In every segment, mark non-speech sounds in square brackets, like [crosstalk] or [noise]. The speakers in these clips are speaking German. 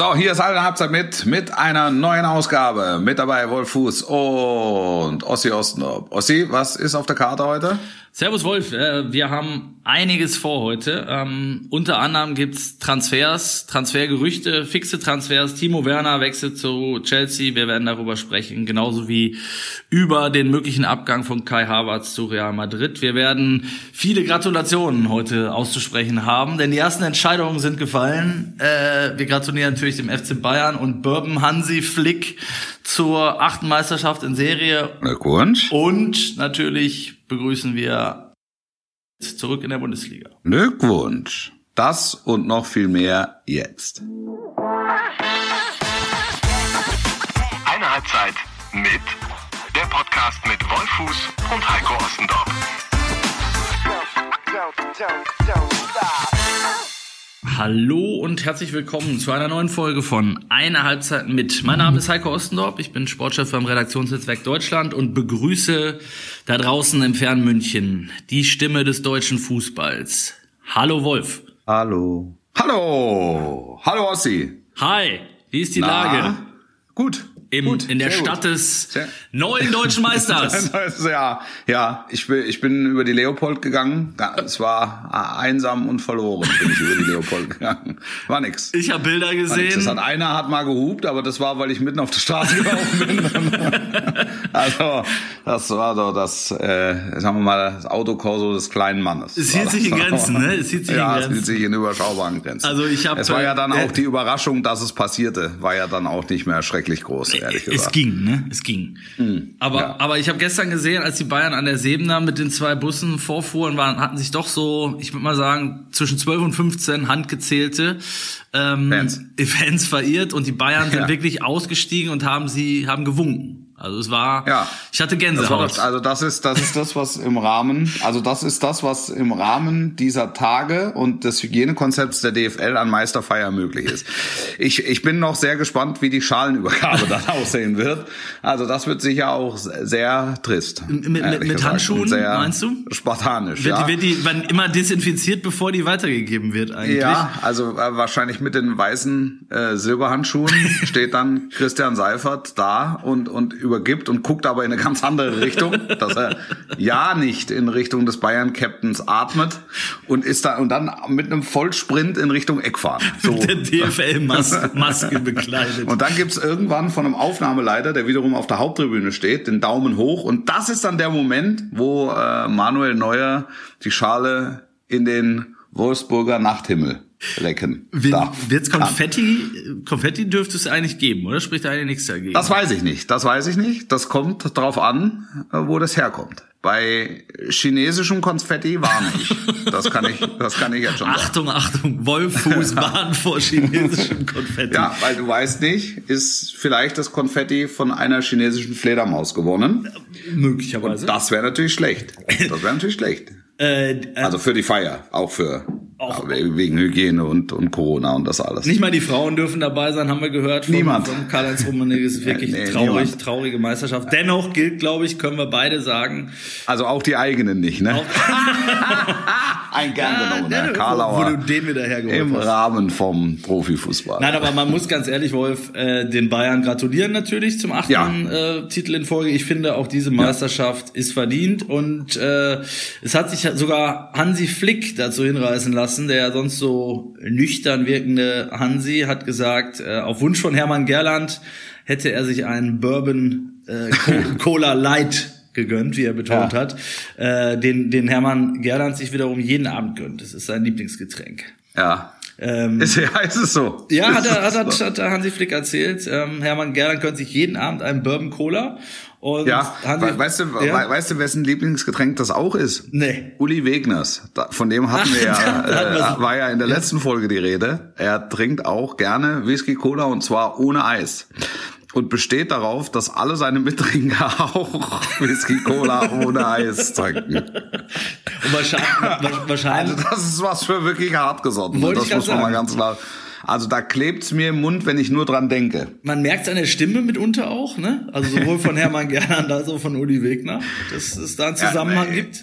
So, hier ist eine Halbzeit mit, mit einer neuen Ausgabe. Mit dabei Wolf Fuß und Ossi Ostendorp. Ossi, was ist auf der Karte heute? Servus Wolf, äh, wir haben einiges vor heute. Ähm, unter anderem gibt's Transfers, Transfergerüchte, fixe Transfers. Timo Werner wechselt zu Chelsea, wir werden darüber sprechen, genauso wie über den möglichen Abgang von Kai Havertz zu Real Madrid. Wir werden viele Gratulationen heute auszusprechen haben, denn die ersten Entscheidungen sind gefallen. Äh, wir gratulieren natürlich dem FC Bayern und Bourbon Hansi Flick zur achten Meisterschaft in Serie. Glückwunsch. Und natürlich begrüßen wir zurück in der Bundesliga. Glückwunsch. Das und noch viel mehr jetzt. Eine Halbzeit mit der Podcast mit Wolfuß und Heiko Ostendorf. Hallo und herzlich willkommen zu einer neuen Folge von Eine Halbzeit mit. Mein Name ist Heiko Ostendorf, ich bin Sportchef beim Redaktionsnetzwerk Deutschland und begrüße da draußen im fernen München die Stimme des deutschen Fußballs. Hallo Wolf. Hallo. Hallo. Hallo Ossi. Hi, wie ist die Na? Lage? Gut. Im, gut. in der Stadt gut. des Sehr- neuen deutschen Meisters. [laughs] ja, ja, ich bin, ich bin über die Leopold gegangen. Es war einsam und verloren, bin ich über die Leopold [laughs] gegangen. War nix. Ich habe Bilder gesehen. Das hat einer hat mal gehupt, aber das war, weil ich mitten auf der Straße gelaufen bin. [laughs] also, das war doch das, äh, sagen wir mal, das Autokorso des kleinen Mannes. Es hielt sich in das. Grenzen, ne? Es hielt sich ja, in es hielt Grenzen. sich in überschaubaren Grenzen. Also ich hab, Es war ja dann äh, auch die Überraschung, dass es passierte, war ja dann auch nicht mehr schrecklich groß, ehrlich gesagt. Es ging, ne? Es ging. aber, ja. aber ich habe gestern gesehen, als die Bayern an der Sebener mit den zwei Bussen vorfuhren, waren, hatten sich doch so, ich würde mal sagen, zwischen 12 und 15 handgezählte ähm, Fans. [laughs] Fans verirrt und die Bayern sind Ja. wirklich ausgestiegen und haben sie, haben gewunken. Also es war, Ja. ich hatte Das Gänsehaut. das, also das ist das ist das was im Rahmen also das ist das was im Rahmen dieser Tage und des Hygienekonzepts der DFL an Meisterfeier möglich ist. Ich ich bin noch sehr gespannt, wie die Schalenübergabe [laughs] dann aussehen wird. Also das wird sicher auch sehr trist. mit- mit- mit. Handschuhen, meinst du? Spartanisch, wird, ja. wird die wann immer desinfiziert, bevor die weitergegeben wird eigentlich? Ja, also äh, wahrscheinlich mit den weißen äh, Silberhandschuhen steht dann Christian Seifert da und und übergibt und guckt aber in eine ganz andere Richtung, dass er ja nicht in Richtung des Bayern Captains atmet und ist da und dann mit einem Vollsprint in Richtung Eckfahren. So. [laughs] Mit der DFL-Maske Maske bekleidet. Und dann gibt's irgendwann von einem Aufnahmeleiter, der wiederum auf der Haupttribüne steht, den Daumen hoch. Und das ist dann der Moment, wo äh, Manuel Neuer die Schale in den Wolfsburger Nachthimmel lecken Wird darf. wird's Kann. Konfetti, Konfetti dürfte es eigentlich geben, oder? Spricht da eigentlich nichts dagegen? Das weiß ich nicht. Das weiß ich nicht. Das kommt drauf an, äh, wo das herkommt. Bei chinesischem Konfetti warne ich. Das kann ich, das kann ich jetzt schon sagen. Achtung, Achtung, Wolffuß [laughs] warnt vor chinesischem Konfetti. Ja, weil du weißt nicht, ist vielleicht das Konfetti von einer chinesischen Fledermaus gewonnen. Möglicherweise. Das wäre natürlich schlecht. Das wäre natürlich schlecht. Äh, äh, Also für die Feier, auch für Auch- ja, wegen Hygiene und, und Corona und das alles. nicht mal die Frauen dürfen dabei sein, haben wir gehört. Von, Niemand. Von Karl-Heinz Rummenigge ist [laughs] wirklich Nee, traurig, niemand. traurige Meisterschaft. Dennoch gilt, glaube ich, können wir beide sagen. Also auch die eigenen nicht, ne? [laughs] Ein gern Ah, genommener ne, wo, wo Karlauer du den wieder hergeholt im hast. Rahmen vom Profifußball. Nein, aber man muss ganz ehrlich, Wolf, äh, den Bayern gratulieren natürlich zum achten Ja. äh, Titel in Folge. Ich finde, auch diese Meisterschaft ist verdient und äh, es hat sich sogar Hansi Flick dazu hinreißen lassen, der sonst so nüchtern wirkende Hansi hat gesagt, äh, auf Wunsch von Hermann Gerland hätte er sich einen Bourbon äh, Co- [laughs] Cola Light gegönnt, wie er betont Ja. hat, äh, den, den Hermann Gerland sich wiederum jeden Abend gönnt. Das ist sein Lieblingsgetränk. Ja. Ähm, Ist, ja, ist es so? ja, hat, er, [laughs] hat, hat, hat Hansi Flick erzählt. Ähm, Hermann Gerland gönnt sich jeden Abend einen Bourbon Cola. Und Ja, we- weißt du, ja? we- weißt du, wessen Lieblingsgetränk das auch ist? Nee. Uli Wegners. Von dem hatten wir ja, [laughs] äh, war ja in der letzten Folge die Rede. Er trinkt auch gerne Whisky Cola und zwar ohne Eis. Und besteht darauf, dass alle seine Mittrinker [laughs] auch Whisky Cola ohne Eis trinken. Und wahrscheinlich, wa- [laughs] wahrscheinlich Also das ist was für wirklich hartgesotten. Das muss man mal ganz klar. Also da klebt's mir im Mund, wenn ich nur dran denke. man merkt an der Stimme mitunter auch, ne? Also sowohl von Hermann [laughs] Gerland als auch von Uli Wegner, dass es da einen Zusammenhang nee. gibt.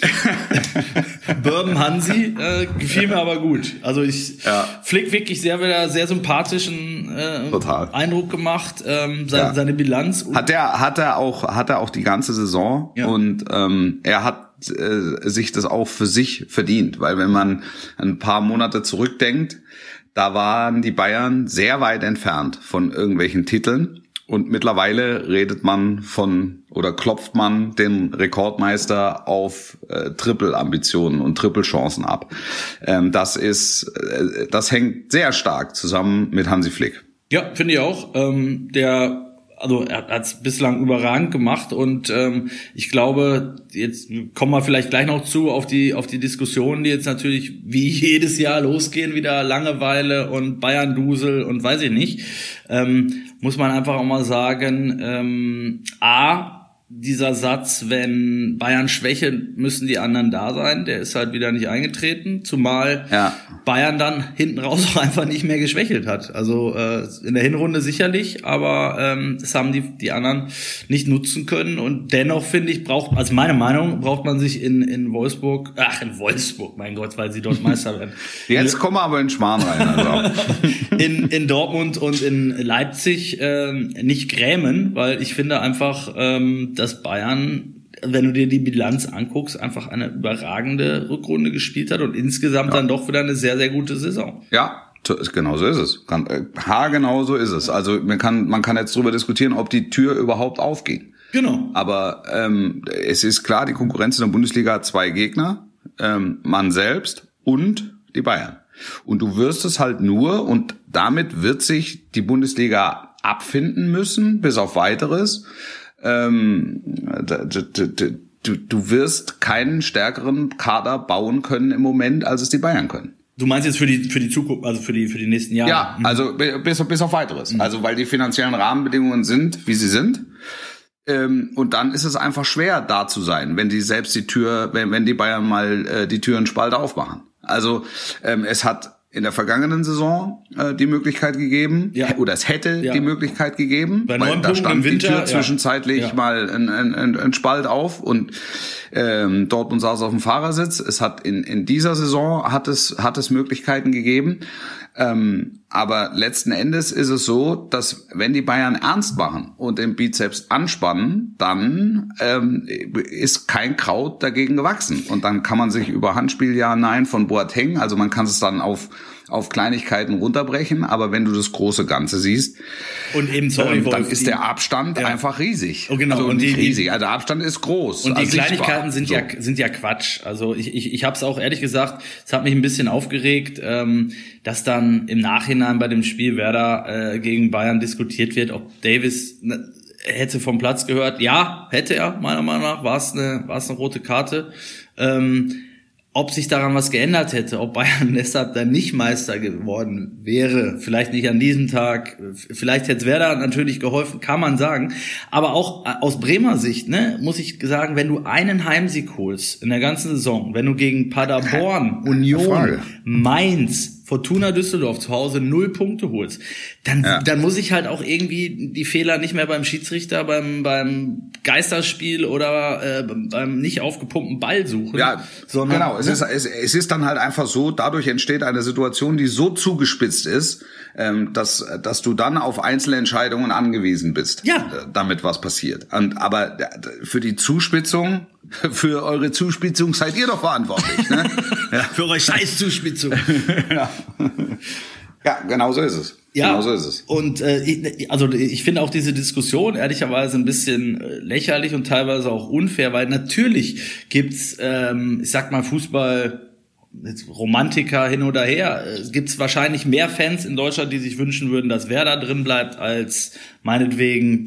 [laughs] Bourbon Hansi äh, gefiel mir aber gut. Also ich Ja. Flick wirklich sehr wieder sehr sympathischen äh, Total. Eindruck gemacht. Ähm, seine, Ja. seine Bilanz. Hat er, hat er auch, hat er auch die ganze Saison Ja. und ähm, er hat äh, sich das auch für sich verdient, weil wenn man ein paar Monate zurückdenkt, da waren die Bayern sehr weit entfernt von irgendwelchen Titeln und mittlerweile redet man von oder klopft man den Rekordmeister auf äh, Triple-Ambitionen und Triple-Chancen ab. Ähm, das ist, äh, das hängt sehr stark zusammen mit Hansi Flick. Ja, finde ich auch. Ähm, der, also er hat es bislang überragend gemacht und ähm, ich glaube, jetzt kommen wir vielleicht gleich noch zu auf die auf die Diskussionen, die jetzt natürlich wie [laughs] jedes Jahr losgehen, wieder Langeweile und Bayern-Dusel und weiß ich nicht. Ähm, muss man einfach auch mal sagen, ähm, a dieser Satz, wenn Bayern schwächelt, müssen die anderen da sein, der ist halt wieder nicht eingetreten, zumal Ja. Bayern dann hinten raus [laughs] auch einfach nicht mehr geschwächelt hat. Also äh, in der Hinrunde sicherlich, aber ähm, das haben die, die anderen nicht nutzen können. Und dennoch finde ich, braucht, also meine Meinung, braucht man sich in, in Wolfsburg, ach in Wolfsburg, mein Gott, weil sie dort Meister werden. [laughs] Jetzt kommen wir aber in Schmarrn rein. Also. [laughs] in, in Dortmund und in Leipzig ähm, nicht grämen, weil ich finde einfach, ähm, dass Bayern, wenn du dir die Bilanz anguckst, einfach eine überragende Rückrunde gespielt hat und insgesamt dann doch wieder eine sehr, sehr gute Saison. Ja, genau so ist es. Äh, haargenau so ist es. Also man kann, man kann jetzt drüber diskutieren, ob die Tür überhaupt aufgeht. Genau. Aber ähm, es ist klar, die Konkurrenz in der Bundesliga hat zwei Gegner, ähm, man selbst und die Bayern. Und du wirst es halt nur, und damit wird sich die Bundesliga abfinden müssen, bis auf weiteres. Ähm, du, du wirst keinen stärkeren Kader bauen können im Moment, als es die Bayern können. Du meinst jetzt für die für die Zukunft, also für die für die nächsten Jahre? Ja, also bi- bis, bis auf weiteres. Also weil die finanziellen Rahmenbedingungen sind, wie sie sind. Ähm, und dann ist es einfach schwer, da zu sein, wenn die selbst die Tür, wenn, wenn die Bayern mal äh, die Türen Spalt aufmachen. Also ähm, es hat in der vergangenen Saison äh, die Möglichkeit gegeben, Ja. oder es hätte Ja. die Möglichkeit gegeben, Bei weil da stand die Winter, Tür zwischenzeitlich Ja. mal ein, ein, ein, ein Spalt auf und ähm, Dortmund saß auf dem Fahrersitz. Es hat in, in dieser Saison hat es, hat es Möglichkeiten gegeben. Ähm, aber letzten Endes ist es so, dass wenn die Bayern ernst machen und den Bizeps anspannen, dann ähm, ist kein Kraut dagegen gewachsen. Und dann kann man sich über Handspiel ja nein von Boateng, also man kann es dann auf auf Kleinigkeiten runterbrechen, aber wenn du das große Ganze siehst, Und eben sorry, ähm, dann Wolf, ist die- der Abstand Ja. einfach riesig. Oh, genau. Also Und die- die- riesig, also der Abstand ist groß. Und die also sichtbar. Kleinigkeiten sind So. ja sind ja Quatsch. Also ich ich, ich habe es auch ehrlich gesagt, es hat mich ein bisschen aufgeregt, ähm, dass dann im Nachhinein bei dem Spiel Werder äh, gegen Bayern diskutiert wird, ob Davis ne, hätte vom Platz gehört. Ja, hätte er meiner Meinung nach. War es eine war es eine rote Karte. Ähm, ob sich daran was geändert hätte, ob Bayern [laughs] deshalb dann nicht Meister geworden wäre, vielleicht nicht an diesem Tag, vielleicht hätte es Werder natürlich geholfen, kann man sagen. Aber auch äh, aus Bremer Sicht, ne, muss ich sagen, wenn du einen Heimsieg holst in der ganzen Saison, wenn du gegen Paderborn, Union. Mainz, Fortuna Düsseldorf zu Hause null Punkte holst, dann, Ja. dann muss ich halt auch irgendwie die Fehler nicht mehr beim Schiedsrichter, beim, beim Geisterspiel oder äh, beim nicht aufgepumpten Ball suchen. Ja, sondern, genau. Es ist, es, es ist dann halt einfach so, dadurch entsteht eine Situation, die so zugespitzt ist, ähm, dass, dass du dann auf Einzelentscheidungen angewiesen bist, Ja. äh, damit was passiert. Und, aber äh, für die Zuspitzung, für eure Zuspitzung seid ihr doch verantwortlich. Ne? [laughs] ja. Für eure Scheißzuspitzung. [laughs] ja, genau so ist es. Ja, Genau so ist es. Und äh, ich- also ich finde auch diese Diskussion ehrlicherweise ein bisschen äh, lächerlich und teilweise auch unfair, weil natürlich gibt's, ähm, ich sag mal, Fußball. Jetzt Romantiker hin oder her. Es gibt wahrscheinlich mehr Fans in Deutschland, die sich wünschen würden, dass Werder drin bleibt, als meinetwegen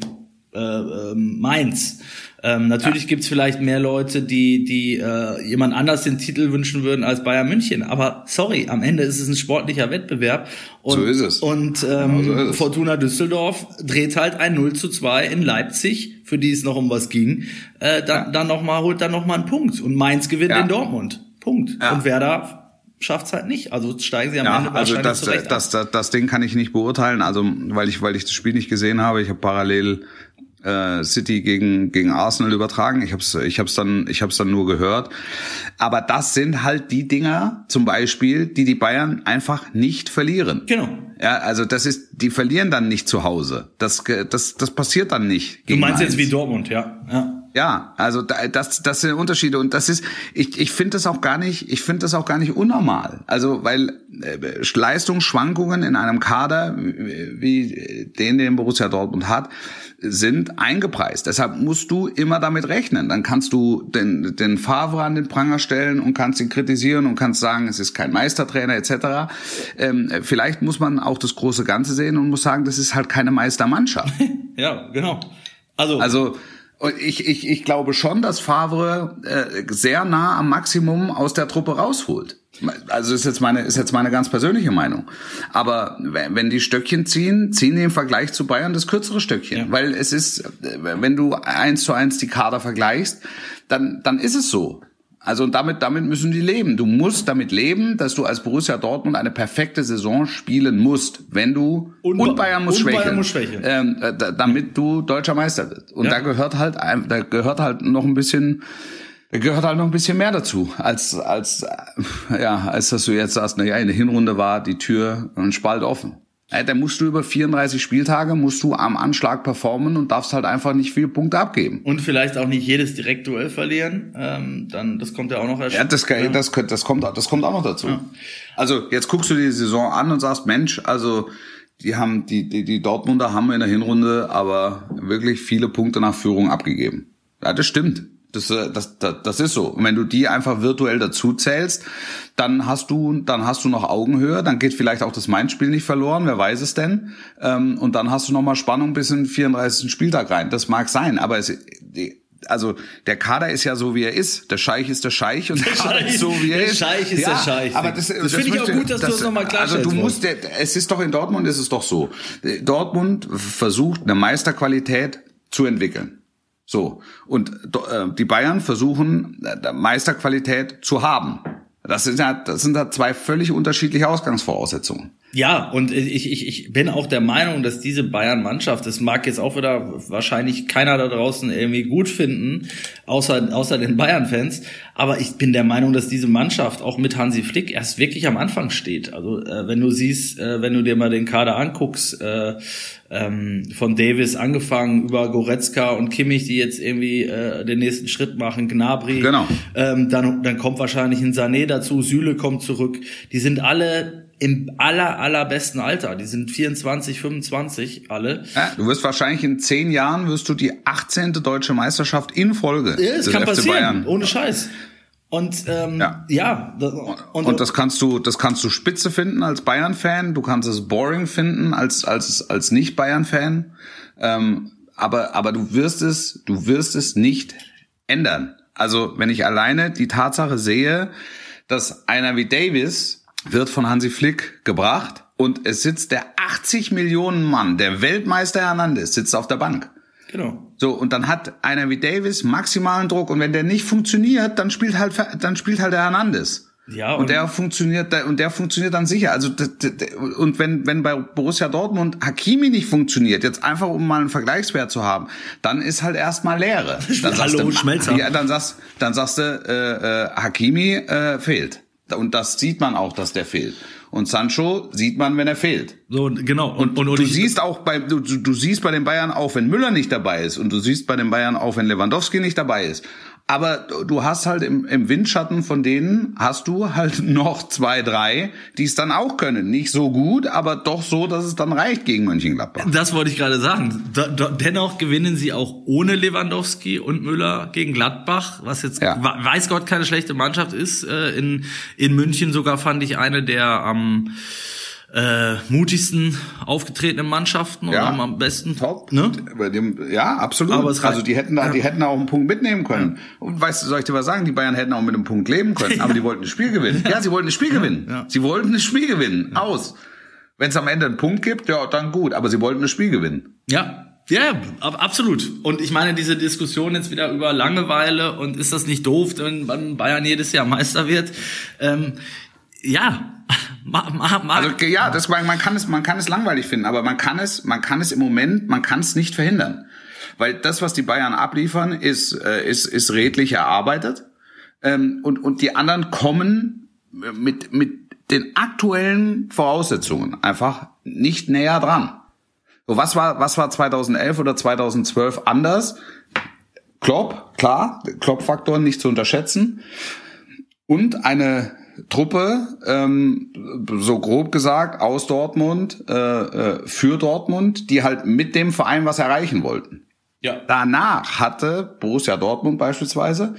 äh, ähm, Mainz. Ähm, natürlich gibt's vielleicht mehr Leute, die, die äh, jemand anders den Titel wünschen würden als Bayern München. Aber sorry, am Ende ist es ein sportlicher Wettbewerb. Und, So ist es. Und ähm, Genau so es. Fortuna Düsseldorf dreht halt ein 0 zu 2 in Leipzig, für die es noch um was ging. Äh, dann, dann noch mal, holt dann noch mal einen Punkt. Und Mainz gewinnt Ja. in Dortmund. Punkt. Ja. Und Werder schafft's halt nicht. Also steigen sie am Ja, Ende also das, zurecht das, das, das Ding kann ich nicht beurteilen, also weil ich, weil ich das Spiel nicht gesehen habe. Ich habe parallel äh, City gegen gegen Arsenal übertragen. Ich habe es ich hab's dann ich hab's dann nur gehört. Aber das sind halt die Dinger, zum Beispiel, die die Bayern einfach nicht verlieren. Genau. Ja, also das ist, die verlieren dann nicht zu Hause. Das das das passiert dann nicht. Du meinst jetzt wie Dortmund, ja. ja. Ja, also da- das, das sind Unterschiede und das ist, ich, ich finde das auch gar nicht, ich finde das auch gar nicht unnormal. Also weil äh, Leistungsschwankungen in einem Kader wie den, den Borussia Dortmund hat, sind eingepreist. Deshalb musst du immer damit rechnen. Dann kannst du den, den Favre an den Pranger stellen und kannst ihn kritisieren und kannst sagen, es ist kein Meistertrainer etc. Ähm, vielleicht muss man auch das große Ganze sehen und muss sagen, das ist halt keine Meistermannschaft. [laughs] Ja, genau. Also, Also ich, ich, ich glaube schon, dass Favre äh, sehr nah am Maximum aus der Truppe rausholt. Also ist jetzt meine ist jetzt meine ganz persönliche Meinung. Aber wenn die Stöckchen ziehen, ziehen die im Vergleich zu Bayern das kürzere Stöckchen, Ja. weil es ist, äh, wenn du eins zu eins die Kader vergleichst, dann dann ist es so. Also und damit damit müssen die leben. Du musst damit leben, dass du als Borussia Dortmund eine perfekte Saison spielen musst, wenn du Und- und, Bayern muss und Bayern schwächeln, muss schwächeln. Ähm, äh, da- damit du deutscher Meister wirst. Und Ja. da gehört halt da gehört halt noch ein bisschen gehört halt noch ein bisschen mehr dazu, als als äh, ja, als dass du jetzt sagst, na ja, in der Hinrunde war die Tür ein Spalt offen. Äh, Da musst du über 34 Spieltage musst du am Anschlag performen und darfst halt einfach nicht viele Punkte abgeben. und vielleicht auch nicht jedes Direktduell verlieren. Ähm, dann, das kommt ja auch noch erst. Ja, das, das, das, das, kommt, das kommt auch noch dazu. Also jetzt guckst du die Saison an und sagst, Mensch, also die haben die, die, die Dortmunder haben in der Hinrunde aber wirklich viele Punkte nach Führung abgegeben. Ja, das stimmt. Das, äh, das, das, das ist so. Und wenn du die einfach virtuell dazu zählst, dann hast du, dann hast du noch Augenhöhe, dann geht vielleicht auch das Mainz-Spiel nicht verloren, wer weiß es denn. Ähm, und dann hast du noch mal Spannung bis in den 34. Spieltag rein. Das mag sein, aber es, also der Kader ist ja so wie er ist. Der Scheich ist der Scheich und [laughs] der, Kader Scheich- ist so wie er der ist. Scheich ist ja, der Scheich. Aber das, Das finde ich auch gut, dass du das noch mal Also du klarstellst, musst, der, es ist doch in Dortmund ist es doch so. Dortmund versucht eine Meisterqualität zu entwickeln. So. Und äh, die Bayern versuchen, äh, Meisterqualität zu haben. Das sind ja, das sind ja zwei völlig unterschiedliche Ausgangsvoraussetzungen. Ja, und ich, ich, ich bin auch der Meinung, dass diese Bayern-Mannschaft, das mag jetzt auch wieder wahrscheinlich keiner da draußen irgendwie gut finden, außer, außer den Bayern-Fans, aber ich bin der Meinung, dass diese Mannschaft auch mit Hansi Flick erst wirklich am Anfang steht. Also äh, wenn du siehst, äh, wenn du dir mal den Kader anguckst, äh, ähm, von Davis angefangen über Goretzka und Kimmich, die jetzt irgendwie äh, den nächsten Schritt machen, Gnabry, Genau. ähm, dann, dann kommt wahrscheinlich ein Sané dazu, Süle kommt zurück. Die sind alle im aller, allerbesten Alter. Die sind 24, 25 alle. Ja, du wirst wahrscheinlich in zehn Jahren wirst du die 18. deutsche Meisterschaft in Folge. Ja, des kann FC passieren, Bayern. ohne Scheiß. Und ähm, Ja. ja, das, Und, und das kannst du, das kannst du spitze finden als Bayern-Fan. Du kannst es boring finden als als als nicht Bayern-Fan. Ähm, aber aber du wirst es, du wirst es nicht ändern. Also wenn ich alleine die Tatsache sehe, dass einer wie Davis wird von Hansi Flick gebracht und es sitzt der 80 Millionen Mann, der Weltmeister Hernandez, sitzt auf der Bank. genau. So, und dann hat einer wie Davis maximalen Druck und wenn der nicht funktioniert, dann spielt halt, dann spielt halt der Hernandez. Ja, und, und- der funktioniert, und der funktioniert dann sicher. Also, und wenn, wenn bei Borussia Dortmund Hakimi nicht funktioniert, jetzt einfach um mal einen Vergleichswert zu haben, dann ist halt erstmal Leere. [laughs] Dann sagst Hallo, du, Schmelzer. Ja, dann sagst, dann sagst du, äh, äh, Hakimi äh, fehlt. Und das sieht man auch, dass der fehlt. Und Sancho sieht man, wenn er fehlt. So, genau. Und, und, und du siehst auch bei du du siehst bei den Bayern auch, wenn Müller nicht dabei ist und du siehst bei den Bayern auch, wenn Lewandowski nicht dabei ist. Aber du hast halt im, im Windschatten von denen hast du halt [laughs] noch zwei, drei, die es dann auch können. Nicht so gut, aber doch so, dass es dann reicht gegen Mönchengladbach. Das wollte ich gerade sagen. Dennoch gewinnen sie auch ohne Lewandowski und Müller gegen Gladbach, was jetzt Ja. weiß Gott keine schlechte Mannschaft ist. Äh, in, in München sogar fand ich eine der am äh, mutigsten aufgetretenen Mannschaften und Ja. am, am besten. Top. Ne? Bei dem, ja, absolut. Aber es also die hätten da, die Ja. hätten da auch einen Punkt mitnehmen können. Und weißt du, soll ich dir was sagen? Die Bayern hätten auch mit einem Punkt leben können, [laughs] aber die wollten das Spiel gewinnen. Ja, sie wollten das Spiel gewinnen. ja. Sie wollten das Spiel gewinnen. Aus. Wenn es am Ende einen Punkt gibt, ja, dann gut. Aber sie wollten das Spiel gewinnen. Ja. Ja, ab, absolut. Und ich meine, diese Diskussion jetzt wieder über Langeweile und ist das nicht doof, wenn wenn Bayern jedes Jahr Meister wird? Ähm, ja, ma, ma, ma, Also ja, das, man man kann es, man kann es langweilig finden, aber man kann es, man kann es im Moment, man kann es nicht verhindern. weil das, was die Bayern abliefern, ist, äh, ist, ist redlich erarbeitet. Ähm, und, und die anderen kommen mit, mit den aktuellen Voraussetzungen einfach nicht näher dran. So, was war, was war 2011 oder 2012 anders? Klopp, klar, Klopp-Faktor nicht zu unterschätzen. Und eine Truppe, ähm, so grob gesagt, aus Dortmund, äh, äh, für Dortmund, die halt mit dem Verein was erreichen wollten. Ja. Danach hatte Borussia Dortmund beispielsweise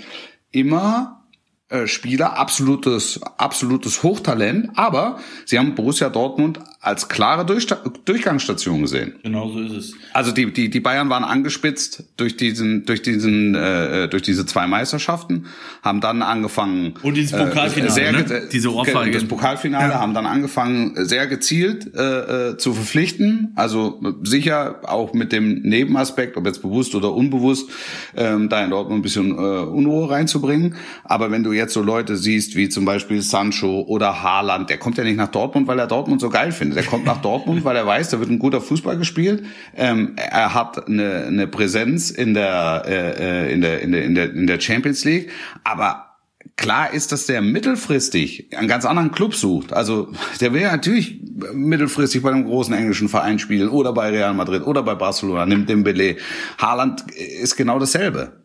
immer äh, Spieler, absolutes, absolutes Hochtalent, aber sie haben Borussia Dortmund als klare Durch Durchgangsstation gesehen. Genau so ist es. Also die, die, die Bayern waren angespitzt durch diesen, durch diesen, äh, durch diese zwei Meisterschaften, haben dann angefangen und dieses Pokalfinale, äh, sehr, ne? diese Ohrfeige. Das Pokalfinale ja. haben dann angefangen sehr gezielt äh, äh, zu verpflichten. Also sicher auch mit dem Nebenaspekt, ob jetzt bewusst oder unbewusst, ähm, da in Dortmund ein bisschen äh, Unruhe reinzubringen. Aber wenn du jetzt so Leute siehst wie zum Beispiel Sancho oder Haaland, der kommt ja nicht nach Dortmund, weil er Dortmund so geil findet der kommt nach Dortmund, weil er weiß, da wird ein guter Fußball gespielt. Ähm, er hat eine, eine Präsenz in der, äh, äh, in, der, in, der, in, der, in der Champions League. Aber klar ist, dass der mittelfristig einen ganz anderen Club sucht. Also der will ja natürlich mittelfristig bei einem großen englischen Verein spielen oder bei Real Madrid oder bei Barcelona, nimmt den Belay. Haaland ist genau dasselbe.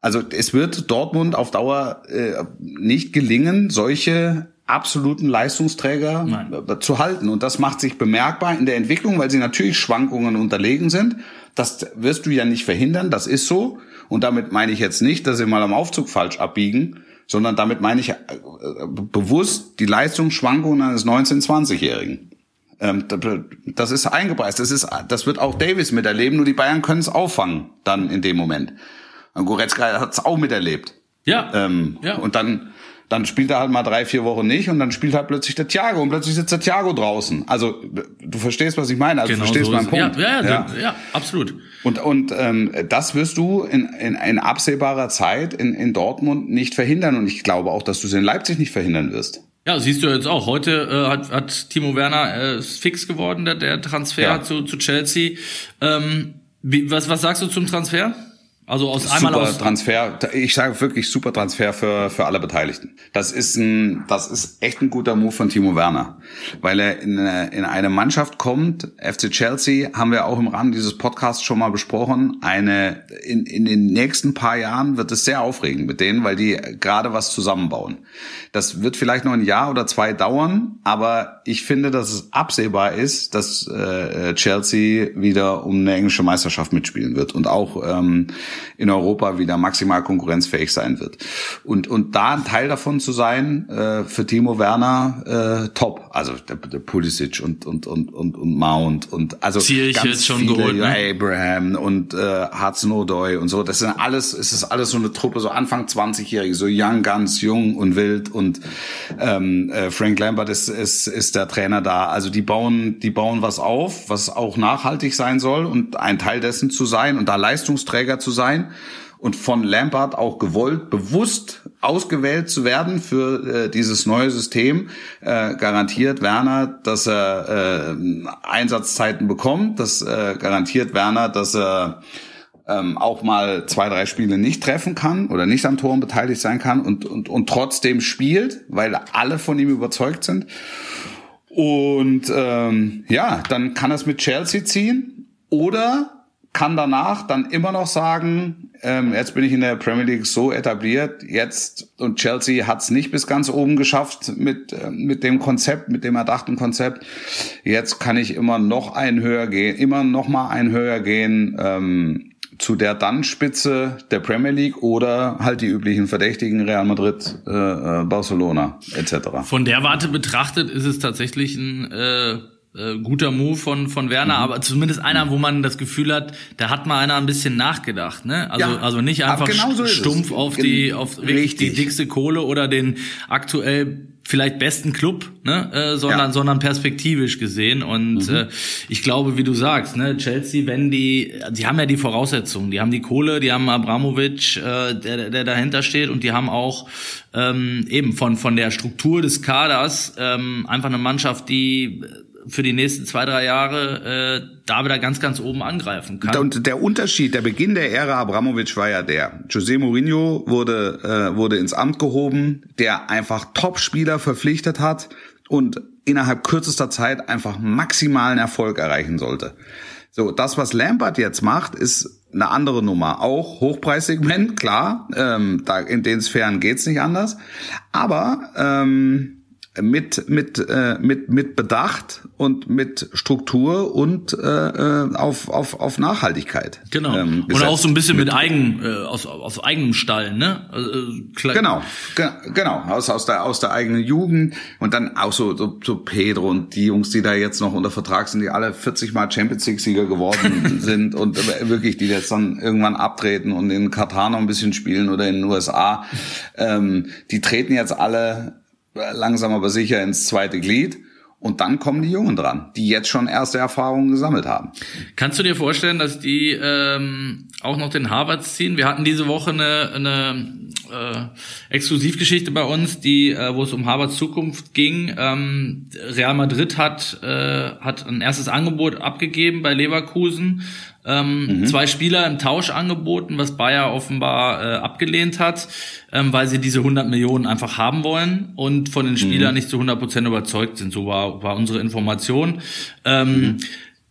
Also es wird Dortmund auf Dauer äh, nicht gelingen, solche absoluten Leistungsträger Nein. Äh, zu halten. Und das macht sich bemerkbar in der Entwicklung, weil sie natürlich Schwankungen unterlegen sind. Das wirst du ja nicht verhindern, das ist so. Und damit meine ich jetzt nicht, dass sie mal am Aufzug falsch abbiegen, sondern damit meine ich äh, bewusst die Leistungsschwankungen eines 19-, 20-Jährigen. Ähm, das ist eingepreist. Das ist, das wird auch Davis miterleben, nur die Bayern können es auffangen dann in dem Moment. Goretzka hat es auch miterlebt. Ja. Ähm, ja. Und dann, dann spielt er halt mal drei, vier Wochen nicht und dann spielt halt plötzlich der Thiago und plötzlich sitzt der Thiago draußen. Also du verstehst, was ich meine. Also genau du verstehst so meinen Punkt. Ja, ja, ja. ja, absolut. Und, und ähm, das wirst du in, in, in absehbarer Zeit in, in Dortmund nicht verhindern. Und ich glaube auch, dass du es in Leipzig nicht verhindern wirst. Ja, siehst du jetzt auch. Heute äh, hat, hat Timo Werner äh, fix geworden, der, der Transfer ja. zu, zu Chelsea. Ähm, wie, was, was sagst du zum Transfer? Also aus super einmal aus Transfer, ich sage wirklich super Transfer für für alle Beteiligten. Das ist ein das ist echt ein guter Move von Timo Werner, weil er in in eine Mannschaft kommt. FC Chelsea haben wir auch im Rahmen dieses Podcasts schon mal besprochen. Eine in in den nächsten paar Jahren wird es sehr aufregend mit denen, weil die gerade was zusammenbauen. Das wird vielleicht noch ein Jahr oder zwei dauern, aber ich finde, dass es absehbar ist, dass äh, Chelsea wieder um eine englische Meisterschaft mitspielen wird und auch ähm, in Europa wieder maximal konkurrenzfähig sein wird. Und und da ein Teil davon zu sein äh, für Timo Werner äh, top. Also der, der Pulisic und und und und und Mount und also Zierich ganz schon viele, geholt, ne? Abraham und äh, Hudson-Odoi und so. Das sind alles, es ist alles so eine Truppe, so Anfang 20-Jährige, so young, ganz jung und wild und und ähm, äh, Frank Lambert ist, ist, ist der Trainer da. Also die bauen, die bauen was auf, was auch nachhaltig sein soll und ein Teil dessen zu sein und da Leistungsträger zu sein und von Lampard auch gewollt, bewusst ausgewählt zu werden für äh, dieses neue System, äh, garantiert Werner, dass er äh, Einsatzzeiten bekommt, das äh, garantiert Werner, dass er ähm, auch mal zwei, drei Spiele nicht treffen kann oder nicht an Toren beteiligt sein kann und, und, und trotzdem spielt, weil alle von ihm überzeugt sind. Und ähm, ja, dann kann er es mit Chelsea ziehen oder kann danach dann immer noch sagen, ähm, jetzt bin ich in der Premier League so etabliert, jetzt und Chelsea hat es nicht bis ganz oben geschafft mit äh, mit dem Konzept, mit dem erdachten Konzept. Jetzt kann ich immer noch ein höher gehen, immer noch mal ein höher gehen. Ähm, zu der dann Spitze der Premier League oder halt die üblichen Verdächtigen Real Madrid, äh, äh Barcelona etc. Von der Warte betrachtet ist es tatsächlich ein äh, äh, guter Move von von Werner, mhm. aber zumindest einer, wo man das Gefühl hat, da hat mal einer ein bisschen nachgedacht, ne? Also ja, also nicht einfach so stumpf auf die auf richtig. die dickste Kohle oder den aktuell vielleicht besten Club, ne, äh, sondern ja. sondern perspektivisch gesehen und mhm. äh, ich glaube, wie du sagst, ne, Chelsea, wenn die, die haben ja die Voraussetzungen, die haben die Kohle, die haben Abramovic, äh, der der dahinter steht und die haben auch ähm, eben von von der Struktur des Kaders ähm, einfach eine Mannschaft, die für die nächsten zwei, drei Jahre äh, da wieder ganz, ganz oben angreifen kann. Und der Unterschied, der Beginn der Ära Abramovic war ja der. José Mourinho wurde, äh, wurde ins Amt gehoben, der einfach Top-Spieler verpflichtet hat und innerhalb kürzester Zeit einfach maximalen Erfolg erreichen sollte. So, das, was Lampard jetzt macht, ist eine andere Nummer. Auch Hochpreissegment, klar. Ähm, da in den Sphären geht's nicht anders. Aber ähm, mit mit äh, mit mit Bedacht und mit Struktur und äh, äh auf auf auf Nachhaltigkeit. Genau. Ähm, und auch so ein bisschen mit, mit eigen äh, aus aus eigenem Stall, ne? Also, äh, genau, ge genau aus aus der aus der eigenen Jugend und dann auch so, so so Pedro und die Jungs, die da jetzt noch unter Vertrag sind, die alle 40 Mal Champions League Sieger geworden [laughs] sind und wirklich die jetzt dann irgendwann abtreten und in Katar noch ein bisschen spielen oder in den USA, ähm, die treten jetzt alle langsam aber sicher ins zweite Glied. Und dann kommen die Jungen dran, die jetzt schon erste Erfahrungen gesammelt haben. Kannst du dir vorstellen, dass die ähm, auch noch den Harvards ziehen? Wir hatten diese Woche eine, eine äh, Exklusivgeschichte bei uns, die, äh, wo es um Harvards Zukunft ging. Ähm, Real Madrid hat äh, hat ein erstes Angebot abgegeben bei Leverkusen ähm, mhm. zwei Spieler im Tausch angeboten, was Bayer offenbar äh, abgelehnt hat, ähm, weil sie diese 100 Millionen einfach haben wollen und von den Spielern mhm. nicht zu 100 Prozent überzeugt sind. So war, war unsere Information. Ähm, mhm.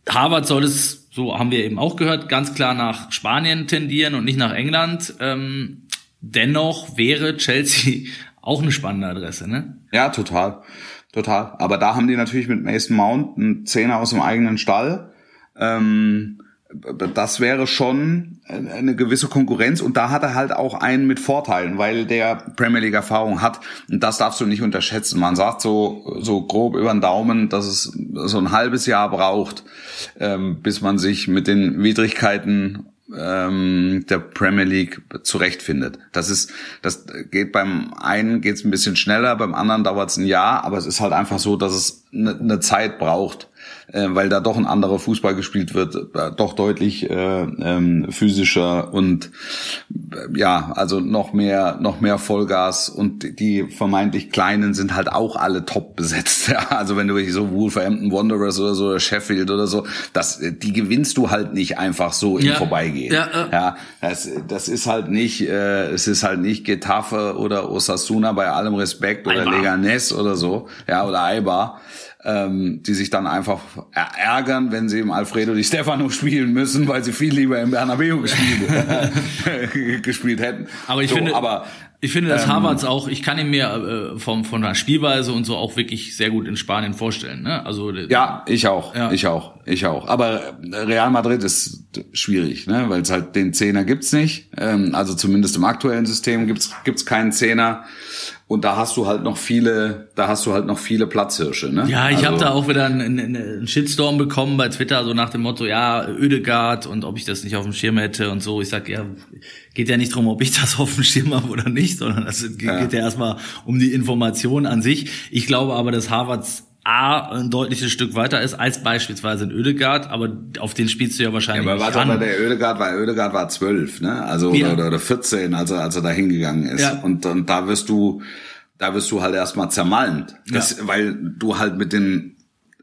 Harvard soll es, so haben wir eben auch gehört, ganz klar nach Spanien tendieren und nicht nach England. Ähm, dennoch wäre Chelsea [laughs] auch eine spannende Adresse, ne? Ja, total. Total. Aber da haben die natürlich mit Mason Mount einen Zehner aus dem eigenen Stall. Ähm, das wäre schon eine gewisse Konkurrenz und da hat er halt auch einen mit Vorteilen, weil der Premier League Erfahrung hat und das darfst du nicht unterschätzen. Man sagt so so grob über den Daumen, dass es so ein halbes Jahr braucht, ähm, bis man sich mit den Widrigkeiten ähm, der Premier League zurechtfindet. Das ist, das geht beim einen geht's ein bisschen schneller, beim anderen dauert es ein Jahr, aber es ist halt einfach so, dass es eine, eine Zeit braucht äh, weil da doch ein anderer Fußball gespielt wird, äh, doch deutlich äh, ähm, physischer und äh, ja, also noch mehr, noch mehr Vollgas und die vermeintlich Kleinen sind halt auch alle top besetzt. [laughs] Ja, also wenn du wirklich so Wolverhampton Wanderers oder so oder Sheffield oder so, das, die gewinnst du halt nicht einfach so im ja. Vorbeigehen. Ja, äh. ja das, das ist halt nicht, äh, es ist halt nicht Getafe oder Osasuna bei allem Respekt oder Eibar. Leganes oder so, ja, oder Eibar ähm, die sich dann einfach ärgern, wenn sie im Alfredo Di Stefano spielen müssen, weil sie viel lieber im Bernabeu gespielt, [laughs] gespielt hätten. Aber ich so, finde, aber ich finde, dass ähm, Havertz auch, ich kann ihn mir äh, vom, von der Spielweise und so auch wirklich sehr gut in Spanien vorstellen. Ne? Also ja, ich auch, ja. ich auch, ich auch. Aber Real Madrid ist schwierig, ne? weil es halt den Zehner gibt's nicht. Ähm, also zumindest im aktuellen System gibt's gibt's keinen Zehner. Und da hast du halt noch viele, da hast du halt noch viele Platzhirsche. Ne? Ja, ich also, habe da auch wieder einen, einen, Shitstorm bekommen bei Twitter, so nach dem Motto, ja, Ödegard und ob ich das nicht auf dem Schirm hätte und so. Ich sag, ja, geht ja nicht drum, ob ich das [laughs] auf dem Schirm habe oder nicht, sondern es geht ja, ja erstmal um die Information an sich. Ich glaube aber, dass Harvards A ein deutliches Stück weiter ist als beispielsweise in Ödegard, aber auf den spielst du ja wahrscheinlich ja, aber nicht ran. der Ödegard war Ödegard war zwölf, ne? Also ja. oder, oder 14, als er als er da hingegangen ist. Ja. Und und da wirst du da wirst du halt erstmal zermalmt, das, ja. weil du halt mit den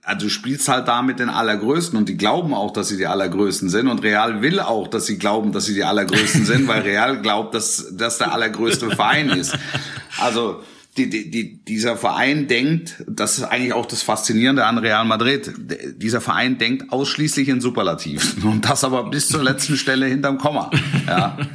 also du spielst halt da mit den Allergrößten und die glauben auch, dass sie die Allergrößten sind und Real will auch, dass sie glauben, dass sie die Allergrößten sind, weil [laughs] Real glaubt, dass das der allergrößte Verein ist. Also die, die, die, dieser Verein denkt, das ist eigentlich auch das Faszinierende an Real Madrid, dieser Verein denkt ausschließlich in Superlativen [laughs] und das aber bis zur letzten Stelle hinterm Komma. Ja. [laughs]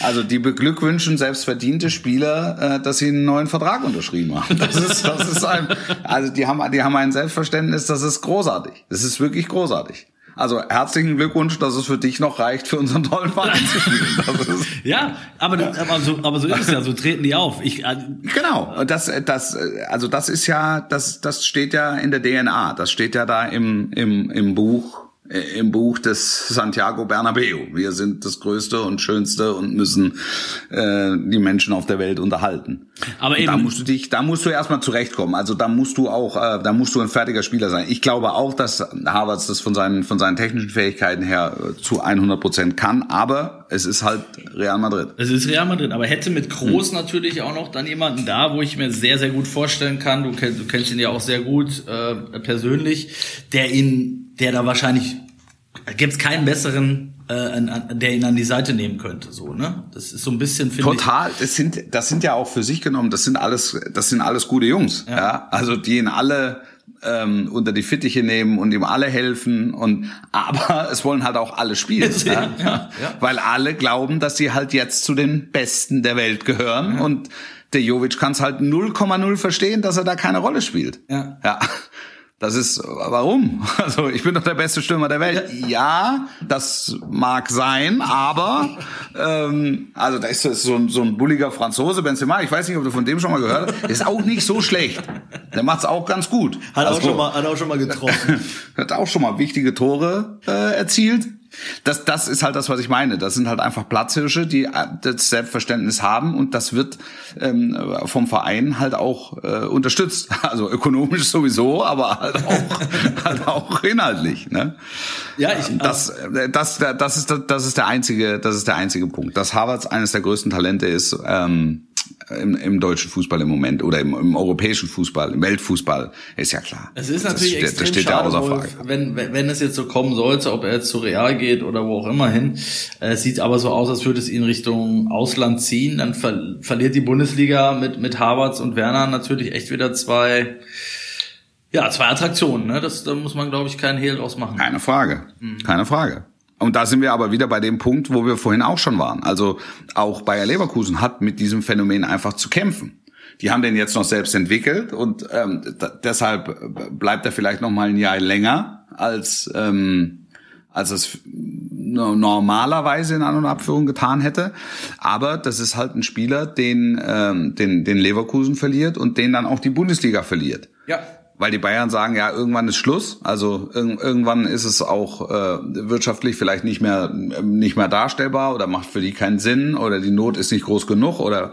Also die beglückwünschen selbstverdiente Spieler, äh, dass sie einen neuen Vertrag unterschrieben haben. Das ist, das ist ein, also die haben, die haben ein Selbstverständnis, das ist großartig. Das ist wirklich großartig. Also herzlichen Glückwunsch, dass es für dich noch reicht, für unseren tollen Verein zu spielen. [laughs] ja, aber, aber, so, aber so ist es ja, so treten die auf. Ich, äh, genau, das, das, also das ist ja, das, das steht ja in der DNA, das steht ja da im, im, im Buch im Buch des Santiago Bernabeu. Wir sind das Größte und Schönste und müssen äh, die Menschen auf der Welt unterhalten. Aber und eben, da musst du dich, da musst du erstmal zurechtkommen. Also da musst du auch, äh, da musst du ein fertiger Spieler sein. Ich glaube auch, dass Harvards das von seinen von seinen technischen Fähigkeiten her äh, zu 100 Prozent kann. Aber es ist halt Real Madrid. Es ist Real Madrid, aber hätte mit Groß natürlich auch noch dann jemanden da, wo ich mir sehr, sehr gut vorstellen kann, du, kenn, du kennst ihn ja auch sehr gut äh, persönlich, der ihn, der da wahrscheinlich, gibt es keinen besseren, äh, an, an, der ihn an die Seite nehmen könnte, so, ne? Das ist so ein bisschen, finde ich. Total, das sind, das sind ja auch für sich genommen, das sind alles, das sind alles gute Jungs, ja, Ja. also die ihn alle ähm, unter die Fittiche nehmen und ihm alle helfen und aber [laughs] es wollen halt auch alle spielen, Ja, [laughs] ja? ja, ja. weil alle glauben, dass sie halt jetzt zu den Besten der Welt gehören und der Jovic kann es halt 0,0 verstehen, dass er da keine Rolle spielt. Ja. Ja. Das ist, warum? [laughs] Also, ich bin doch der beste Stürmer der Welt. Ja, das mag sein, aber, ähm, also, da ist so ein, so ein bulliger Franzose, Benzema, ich weiß nicht, ob du von dem schon mal gehört hast, ist auch nicht so schlecht. Der macht's auch ganz gut. Hat auch, Also, schon mal, hat auch schon mal getroffen. [laughs] hat auch schon mal wichtige Tore äh, erzielt. Das, das ist halt das, was ich meine. Das sind halt einfach Platzhirsche, die äh, das Selbstverständnis haben und das wird ähm, vom Verein halt auch äh, unterstützt. [laughs] Also ökonomisch sowieso, aber halt auch, [laughs] halt auch inhaltlich. Ne? ja, ich, Das, äh, das, das, ist, das ist der einzige, das ist der einzige Punkt. Dass Harvards eines der größten Talente ist ähm, im, im deutschen Fußball im Moment oder im, im europäischen Fußball, im Weltfußball, ist ja klar. Es ist natürlich das, extrem das steht schade, ja außer Frage. wenn, wenn wenn es jetzt so kommen sollte, ob er jetzt zu Real geht oder wo auch immer hin. Äh, Es sieht aber so aus, als würde es ihn Richtung Ausland ziehen. Dann ver verliert die Bundesliga mit, mit Havertz und Werner natürlich echt wieder zwei, ja, zwei Attraktionen. Ne? Das, da muss man, glaube ich, keinen Hehl draus machen. Keine Frage. Keine Frage. Und da sind wir aber wieder bei dem Punkt, wo wir vorhin auch schon waren. Also auch Bayer Leverkusen hat mit diesem Phänomen einfach zu kämpfen. Die haben den jetzt noch selbst entwickelt und ähm, deshalb bleibt er vielleicht noch mal ein Jahr länger als ähm, als es no- normalerweise in An- und Abführung getan hätte. Aber das ist halt ein Spieler, den, ähm, den, den Leverkusen verliert und den dann auch die Bundesliga verliert Ja. Weil die Bayern sagen, ja, irgendwann ist Schluss. Also irg irgendwann ist es auch äh, wirtschaftlich vielleicht nicht mehr nicht mehr darstellbar oder macht für die keinen Sinn oder die Not ist nicht groß genug oder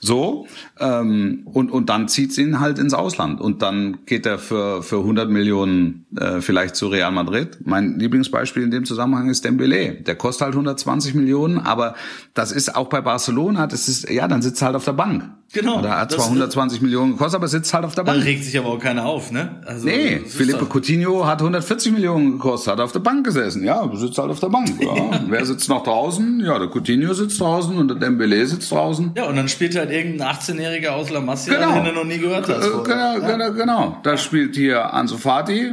so. Ähm, und und dann zieht sie ihn halt ins Ausland und dann geht er für für 100 Millionen äh, vielleicht zu Real Madrid. Mein Lieblingsbeispiel in dem Zusammenhang ist Dembélé. Der kostet halt 120 Millionen, aber das ist auch bei Barcelona. Das ist ja, dann sitzt er halt auf der Bank. Genau. Oder hat zwar 120 Millionen gekostet, aber sitzt halt auf der Da Bank. regt sich aber auch keiner auf, ne? Also, Nee, doch- Coutinho hat 140 Millionen gekostet, hat auf der Bank gesessen. Ja, sitzt halt auf der Bank. Ja. [laughs] Wer sitzt noch draußen? Ja, der Coutinho sitzt draußen und der Dembele sitzt draußen. Ja, und dann spielt halt irgendein 18-Jähriger aus La Masia, Genau. den du noch nie gehört hast. Äh. Genau, genau, genau. Da spielt hier Ansu Fati,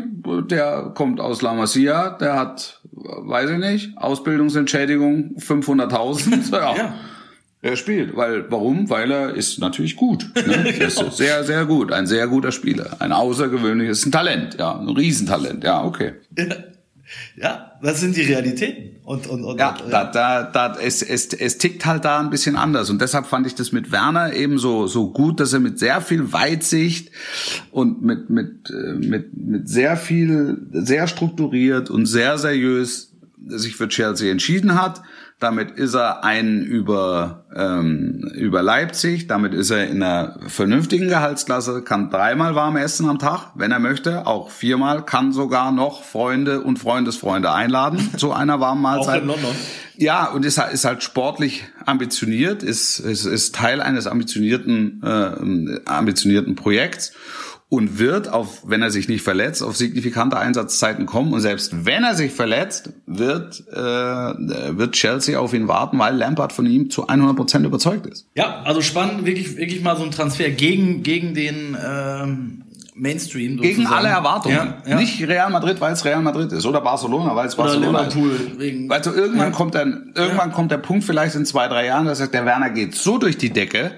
der kommt aus La Masia, der hat, weiß ich nicht, Ausbildungsentschädigung 500.000. [laughs] Ja. Ja. Er spielt, weil warum? Weil er ist natürlich gut. Ne? [laughs] Er ist sehr, sehr gut, ein sehr guter Spieler, ein außergewöhnliches ein Talent, ja, ein Riesentalent, ja, okay. [laughs] Ja, das sind die Realitäten. Und, und, und, Ja, und, da, da, da, es, es, es tickt halt da ein bisschen anders. Und deshalb fand ich das mit Werner eben so, so gut, dass er mit sehr viel Weitsicht und mit, mit, äh, mit, mit sehr viel, sehr strukturiert und sehr seriös sich für Chelsea entschieden hat. Damit ist er ein über, ähm, über Leipzig. Damit ist er in einer vernünftigen Gehaltsklasse, kann dreimal warm essen am Tag, wenn er möchte. Auch viermal, kann sogar noch Freunde und Freundesfreunde einladen [laughs] zu einer warmen auch Mahlzeit. in London. Ja, und ist, halt- ist halt sportlich ambitioniert, ist, ist, ist Teil eines ambitionierten, äh, ambitionierten Projekts und wird, auf, wenn er sich nicht verletzt, auf signifikante Einsatzzeiten kommen. Und selbst wenn er sich verletzt, wird, äh, wird Chelsea auf ihn warten, weil Lampard von ihm zu 100 Prozent überzeugt ist. Ja, also spannend, wirklich, wirklich mal so ein Transfer gegen, gegen den ähm, Mainstream. Gegen sozusagen. alle Erwartungen. Ja, ja. Nicht Real Madrid, weil es Real Madrid ist. Oder Barcelona, weil es Oder Barcelona ist. Wegen, Also irgendwann Ja. kommt dann, irgendwann kommt der Punkt vielleicht in zwei, drei Jahren, da sagt der Werner geht so durch die Decke,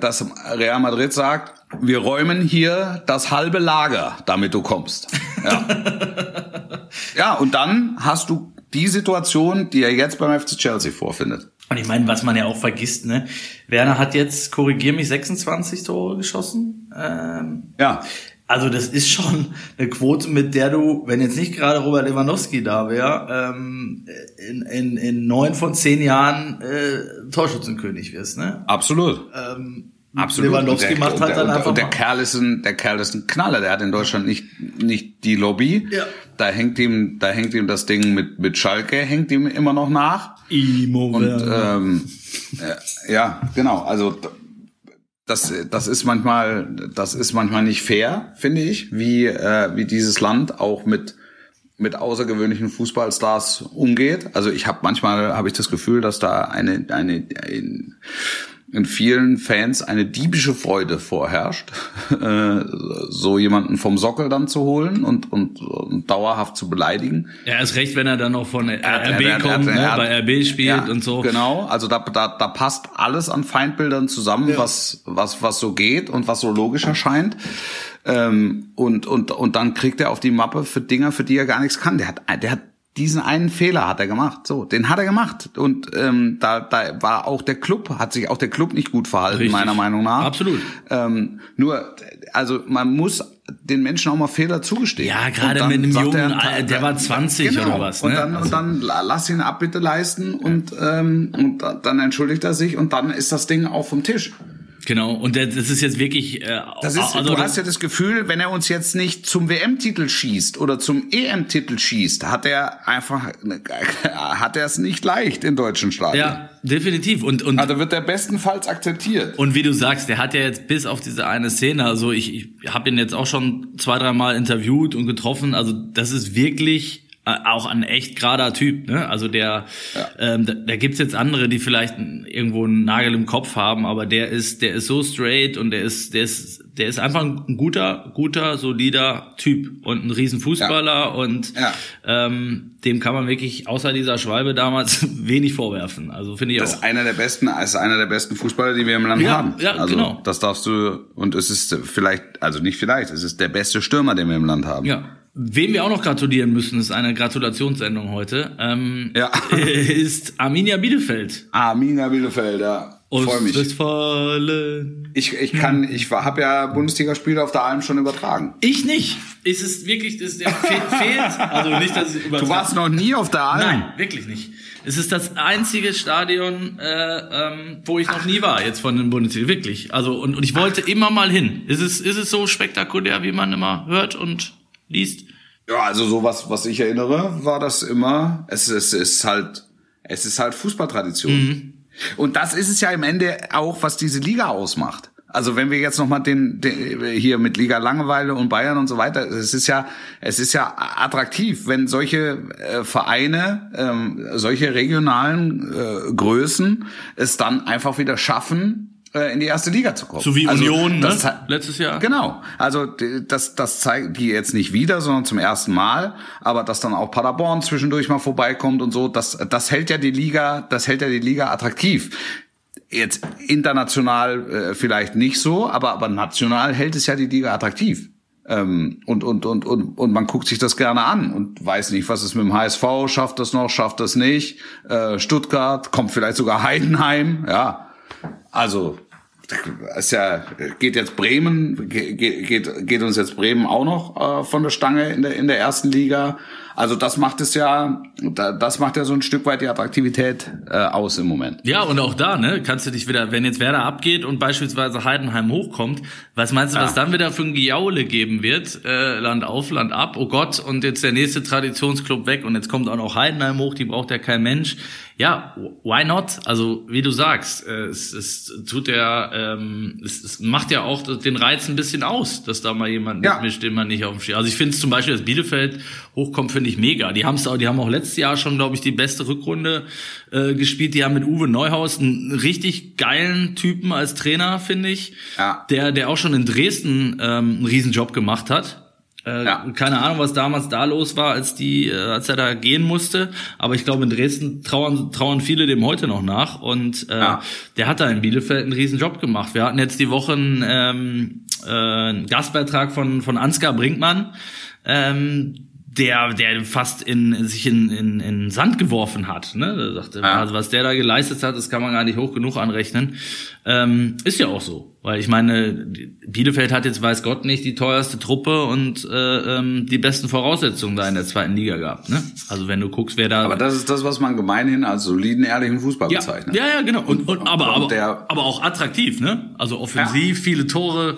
dass Real Madrid sagt, wir räumen hier das halbe Lager, damit du kommst. Ja. [laughs] ja, und dann hast du die Situation, die er jetzt beim FC Chelsea vorfindet. Und ich meine, was man ja auch vergisst, ne? Werner hat jetzt, korrigier mich, 26 Tore geschossen. Ähm, Ja. Also das ist schon eine Quote, mit der du, wenn jetzt nicht gerade Robert Lewandowski da wäre, ähm, in, in, in neun von zehn Jahren äh, Torschützenkönig wirst, ne? Absolut. Ähm, Absolut. Lewandowski der, macht halt der, dann der, einfach der mal. Kerl ist ein, der Kerl ist ein Knaller. Der hat in Deutschland nicht, nicht die Lobby. Ja. Da hängt ihm, da hängt ihm das Ding mit, mit Schalke, hängt ihm immer noch nach. Imo Und, ähm, äh, ja, genau. Also, das, das ist manchmal, das ist manchmal nicht fair, finde ich, wie, äh, wie dieses Land auch mit, mit außergewöhnlichen Fußballstars umgeht. Also ich habe manchmal habe ich das Gefühl, dass da eine eine in, in vielen Fans eine diebische Freude vorherrscht, [laughs] äh, so jemanden vom Sockel dann zu holen und, und, und dauerhaft zu beleidigen. Er ist recht, wenn er dann noch von RB Er- kommt, ne, bei RB spielt ja, und so. Genau, also da, da, da passt alles an Feindbildern zusammen, was, was, was so geht und was so logisch erscheint. Ähm, und, und, und dann kriegt er auf die Mappe für Dinger, für die er gar nichts kann. Der hat, der hat diesen einen Fehler hat er gemacht. So, den hat er gemacht. Und ähm, da, da war auch der Club, hat sich auch der Club nicht gut verhalten, Richtig. meiner Meinung nach. Absolut. Ähm, nur, also man muss den Menschen auch mal Fehler zugestehen. Ja, gerade mit einem Jungen, er- äh, der war 20 genau. oder was, Und ne? dann, Also- und dann la- lass ihn Abbitte leisten und, ähm, und da- dann entschuldigt er sich und dann ist das Ding auch vom Tisch. Genau, und das ist jetzt wirklich. Äh, Das ist, also du hast ja das Gefühl, wenn er uns jetzt nicht zum WM-Titel schießt oder zum EM-Titel schießt, hat er einfach, [laughs] hat er es nicht leicht in deutschen Stadien. ja, definitiv. Und, und Also wird er bestenfalls akzeptiert. Und wie du sagst, der hat ja jetzt bis auf diese eine Szene, also ich, ich habe ihn jetzt auch schon zwei, dreimal interviewt und getroffen, also das ist wirklich auch ein echt gerader Typ, ne? Also der, ähm, da, da gibt's jetzt andere, die vielleicht irgendwo einen Nagel im Kopf haben, aber der ist, der ist so straight und der ist, der ist, der ist einfach ein guter, guter, solider Typ und ein Riesenfußballer und Ja. ähm, dem kann man wirklich außer dieser Schwalbe damals [laughs] wenig vorwerfen. Also finde ich Das auch. ist einer der besten, ist einer der besten Fußballer, die wir im Land Ja, haben. ja, also genau. das darfst du und es ist vielleicht, also nicht vielleicht, es ist der beste Stürmer, den wir im Land haben. Ja. Wem wir auch noch gratulieren müssen, ist eine Gratulationssendung heute, ähm, Ja. [laughs] ist Arminia Bielefeld. Arminia Bielefeld, ja. Freue mich. Ich, ich kann, ich habe ja Bundesligaspiele auf der Alm schon übertragen. Ich nicht. Ist es wirklich, ist der fe fehlt? Also nicht, dass ich Du warst noch nie auf der Alm? Nein, wirklich nicht. Es ist das einzige Stadion, äh, ähm, wo ich noch nie war, jetzt von den Bundesliga. Wirklich. Also, und, und ich wollte immer mal hin. Ist es, ist es so spektakulär, wie man immer hört und liest? Ja, also sowas, was ich erinnere, war das immer, es, es ist halt, es ist halt Fußballtradition. Mhm. Und das ist es ja im Ende auch, was diese Liga ausmacht. Also wenn wir jetzt nochmal den, den hier mit Liga Langeweile und Bayern und so weiter, es ist ja, es ist ja attraktiv, wenn solche äh, Vereine, ähm, solche regionalen äh, Größen es dann einfach wieder schaffen, in die erste Liga zu kommen. So wie Also, Union, das ne? Letztes Jahr. Genau. Also das, das zeigt die jetzt nicht wieder, sondern zum ersten Mal. Aber dass dann auch Paderborn zwischendurch mal vorbeikommt und so, das, das hält ja die Liga, das hält ja die Liga attraktiv. Jetzt international äh, vielleicht nicht so, aber, aber national hält es ja die Liga attraktiv. Ähm, und, und, und, und, und man guckt sich das gerne an und weiß nicht, was ist mit dem HSV, schafft das noch, schafft das nicht. Äh, Stuttgart, kommt vielleicht sogar Heidenheim, ja. Also, ist ja, geht jetzt Bremen, geht, geht, geht uns jetzt Bremen auch noch äh, von der Stange in der, in der ersten Liga. Also das macht es ja, da- das macht ja so ein Stück weit die Attraktivität äh, aus im Moment. Ja, und auch da, ne, kannst du dich wieder, wenn jetzt Werder abgeht und beispielsweise Heidenheim hochkommt, was meinst du, was dann wieder für ein Giaule geben wird? Äh, Land auf, Land ab, oh Gott, und jetzt der nächste Traditionsclub weg und jetzt kommt auch noch Heidenheim hoch, die braucht ja kein Mensch. Ja, why not? Also, wie du sagst, äh, es, es tut ja, ähm, es, es macht ja auch den Reiz ein bisschen aus, dass da mal jemand Ja. mitmischt, den man nicht auf dem Schirm. Also ich finde es zum Beispiel, dass Bielefeld hochkommt, finde ich mega. Die haben auch, die haben auch letztes Jahr schon, glaube ich, die beste Rückrunde äh, gespielt. Die haben mit Uwe Neuhaus einen richtig geilen Typen als Trainer, finde ich. Ja. Der, der auch schon in Dresden ähm, einen Riesenjob gemacht hat. Äh, Ja. Keine Ahnung, was damals da los war, als die, äh, als er da gehen musste. Aber ich glaube, in Dresden trauern, trauern viele dem heute noch nach. Und äh, Ja. der hat da in Bielefeld einen riesen Job gemacht. Wir hatten jetzt die Woche einen, ähm, äh, einen Gastbeitrag von, von Ansgar Brinkmann. Ähm, der, der fast in, sich in, in, in Sand geworfen hat. Ne? Der sagte, Ja. also was der da geleistet hat, das kann man gar nicht hoch genug anrechnen. Ähm, ist ja auch so. Weil ich meine, Bielefeld hat jetzt, weiß Gott, nicht die teuerste Truppe und äh, ähm, die besten Voraussetzungen da in der zweiten Liga gehabt. Ne? Also wenn du guckst, wer da. Aber das ist das, was man gemeinhin als soliden, ehrlichen Fußball ja, bezeichnet. ja, ja, genau. Und, und, aber, Und aber, der- aber auch attraktiv, ne? Also offensiv, viele Tore.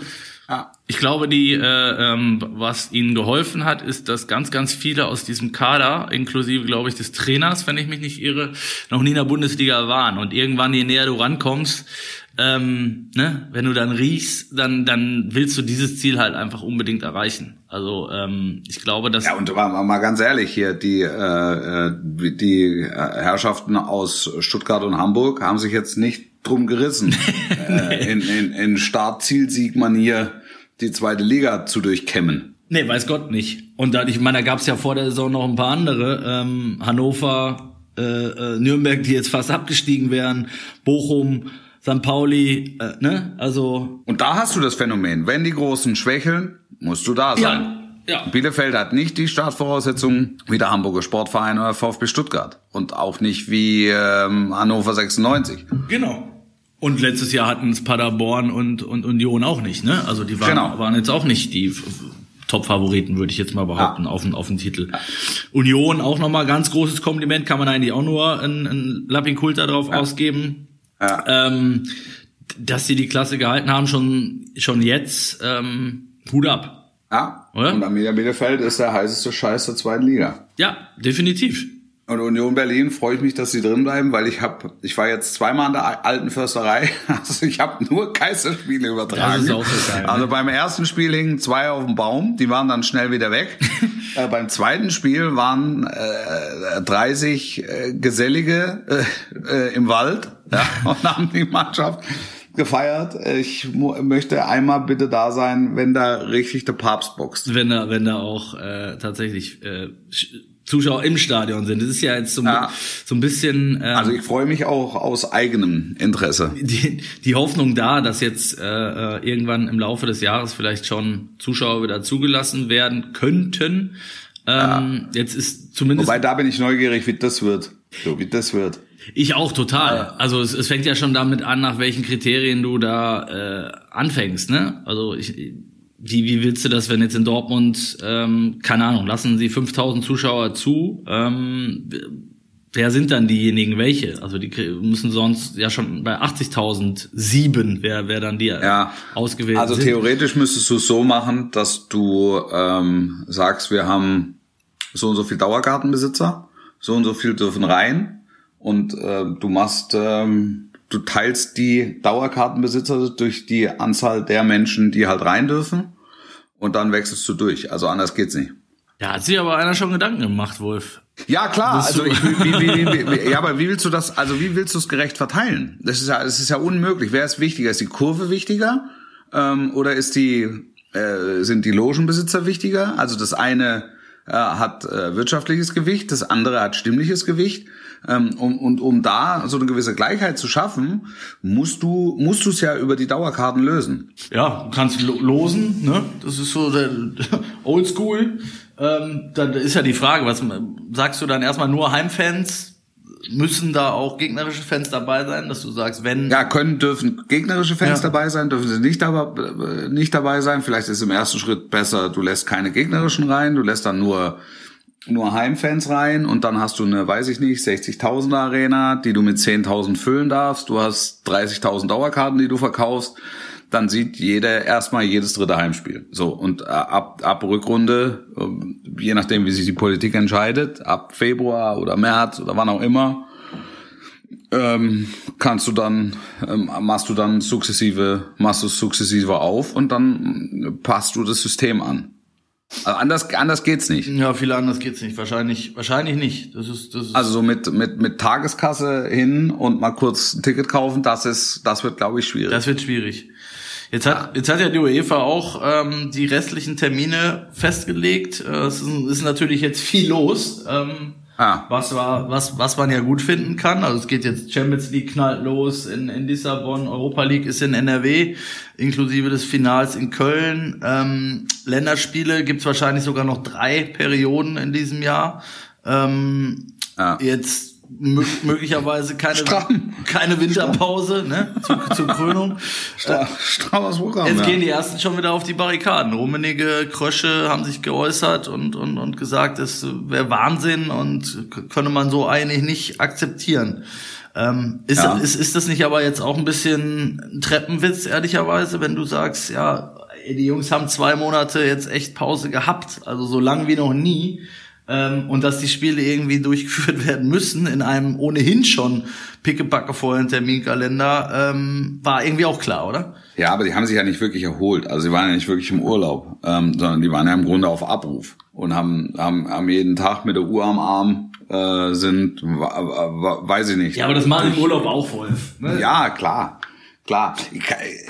Ja. Ich glaube, die, äh, ähm, was ihnen geholfen hat, ist, dass ganz, ganz viele aus diesem Kader, inklusive, glaube ich, des Trainers, wenn ich mich nicht irre, noch nie in der Bundesliga waren. Und irgendwann, je näher du rankommst, ähm, ne, wenn du dann riechst, dann, dann willst du dieses Ziel halt einfach unbedingt erreichen. Also ähm, ich glaube, dass Ja, und mal, mal ganz ehrlich hier, die, äh, äh, die Herrschaften aus Stuttgart und Hamburg haben sich jetzt nicht drum gerissen, [laughs] äh, in, in, in Start-Ziel-Sieg-Manier die zweite Liga zu durchkämmen. Nee, weiß Gott nicht. Und da, ich meine, da gab's ja vor der Saison noch ein paar andere. Ähm, Hannover, äh, äh, Nürnberg, die jetzt fast abgestiegen wären, Bochum, St. Pauli, äh, ne? Also Und da hast du das Phänomen, wenn die Großen schwächeln, musst du da sein. ja. Bielefeld hat nicht die Startvoraussetzungen wie der Hamburger Sportverein oder VfB Stuttgart und auch nicht wie ähm, Hannover 96. Genau. Und letztes Jahr hatten es Paderborn und, und Union auch nicht, ne? Also die waren, Genau. waren jetzt auch nicht die Top-Favoriten, würde ich jetzt mal behaupten, auf, den, auf den Titel. Union auch nochmal ganz großes Kompliment, kann man eigentlich auch nur ein, ein Lapping-Kult darauf ausgeben. Ja. Ähm, dass sie die Klasse gehalten haben, schon, schon jetzt, ähm, Hut ab. Ja. Oder? Und Arminia Bielefeld ist der heißeste Scheiß der zweiten Liga. Ja, definitiv. Und Union Berlin freue ich mich, dass sie drin bleiben, weil ich habe, ich war jetzt zweimal an der alten Försterei, [laughs] also ich habe nur Geisterspiele übertragen. Das ist auch so geil, ne? Also beim ersten Spiel hingen zwei auf dem Baum, die waren dann schnell wieder weg. [laughs] äh, beim zweiten Spiel waren äh, 30 äh, Gesellige äh, äh, im Wald ja, [laughs] und haben die Mannschaft gefeiert. Ich möchte einmal bitte da sein, wenn da richtig der Papst boxt. Wenn da, wenn da auch äh, tatsächlich äh, Sch- Zuschauer im Stadion sind. Das ist ja jetzt so, ein- Ja. so ein bisschen ähm, Also ich freue mich auch aus eigenem Interesse. die, die Hoffnung da, dass jetzt äh, äh, irgendwann im Laufe des Jahres vielleicht schon Zuschauer wieder zugelassen werden könnten. Ähm, Jetzt ist zumindest Wobei da bin ich neugierig, wie das wird. So, wie das wird. Ich auch total. Also es, es fängt ja schon damit an, nach welchen Kriterien du da äh, anfängst. Ne? Also ich, wie, wie willst du das, wenn jetzt in Dortmund, ähm, keine Ahnung, lassen sie 5000 Zuschauer zu? Ähm, wer sind dann diejenigen, welche? Also die müssen sonst ja schon bei 80.000 sieben, wer, wer dann die Ja. ausgewählt Also sind. theoretisch müsstest du es so machen, dass du ähm, sagst, wir haben so und so viel Dauerkartenbesitzer, so und so viel dürfen rein und äh, du machst, ähm, du teilst die Dauerkartenbesitzer durch die Anzahl der Menschen, die halt rein dürfen und dann wechselst du durch. Also anders geht's nicht. Ja, hat sich aber einer schon Gedanken gemacht, Wolf. Ja klar, also so. ich, wie, wie, wie, wie, ja, aber wie willst du das? Also wie willst du es gerecht verteilen? Das ist ja, das ist ja unmöglich. Wer ist wichtiger? Ist die Kurve wichtiger ähm, oder ist die äh, sind die Logenbesitzer wichtiger? Also das eine äh, hat äh, wirtschaftliches Gewicht, das andere hat stimmliches Gewicht. Ähm, um, und um da so eine gewisse Gleichheit zu schaffen, musst du musst du es ja über die Dauerkarten lösen. Ja, du kannst lo losen, ne? Das ist so der [laughs] Oldschool. Ähm, dann ist ja die Frage, was sagst du dann erstmal nur Heimfans? Müssen da auch gegnerische Fans dabei sein, dass du sagst, wenn Ja, können dürfen gegnerische Fans Ja. dabei sein, dürfen sie nicht dabei, äh, nicht dabei sein. Vielleicht ist im ersten Schritt besser, du lässt keine gegnerischen rein, du lässt dann nur nur Heimfans rein und dann hast du eine, weiß ich nicht, 60.000 Arena, die du mit 10.000 füllen darfst. Du hast 30.000 Dauerkarten, die du verkaufst. Dann sieht jeder erstmal jedes dritte Heimspiel. So und äh, ab ab Rückrunde, ähm, je nachdem wie sich die Politik entscheidet, ab Februar oder März oder wann auch immer, ähm, kannst du dann ähm, machst du dann sukzessive machst du es sukzessive auf und dann äh, passt du das System an. Also anders anders geht's nicht. ja, viel anders geht's nicht. Wahrscheinlich, wahrscheinlich nicht. Das ist, das ist Also so mit mit mit Tageskasse hin und mal kurz ein Ticket kaufen, das ist das wird glaube ich schwierig. Das wird schwierig. Jetzt hat, jetzt hat ja die UEFA auch ähm, die restlichen Termine festgelegt. Äh, Es ist, ist natürlich jetzt viel los. Ähm, Ah. Was war, was, was man ja gut finden kann. Also es geht jetzt Champions League knallt los in, in Lissabon, Europa League ist in NRW, inklusive des Finals in Köln. Ähm, Länderspiele gibt's wahrscheinlich sogar noch drei Perioden in diesem Jahr. Ähm, Ja. Jetzt möglicherweise keine, Stramm. keine Winterpause ne, zur, zur Krönung. Stra strammes Programm. Jetzt ja. gehen die ersten schon wieder auf die Barrikaden. Rummenige, Krösche haben sich geäußert und, und, und gesagt, es wäre Wahnsinn und könne man so eigentlich nicht akzeptieren. Ähm, ist, Ja. ist, ist das nicht aber jetzt auch ein bisschen ein Treppenwitz, ehrlicherweise, wenn du sagst, ja, die Jungs haben zwei Monate jetzt echt Pause gehabt, also so lang wie noch nie. Ähm, und dass die Spiele irgendwie durchgeführt [laughs] werden müssen in einem ohnehin schon pickepacke vollen Terminkalender, ähm, war irgendwie auch klar, oder? Ja, aber die haben sich ja nicht wirklich erholt. Also sie waren ja nicht wirklich im Urlaub, ähm, sondern die waren ja im Grunde auf Abruf und haben, haben, haben jeden Tag mit der Uhr am Arm äh, sind, weiß ich nicht. Ja, aber das macht im Urlaub auch Wolf. Ne? Ja, klar. Klar.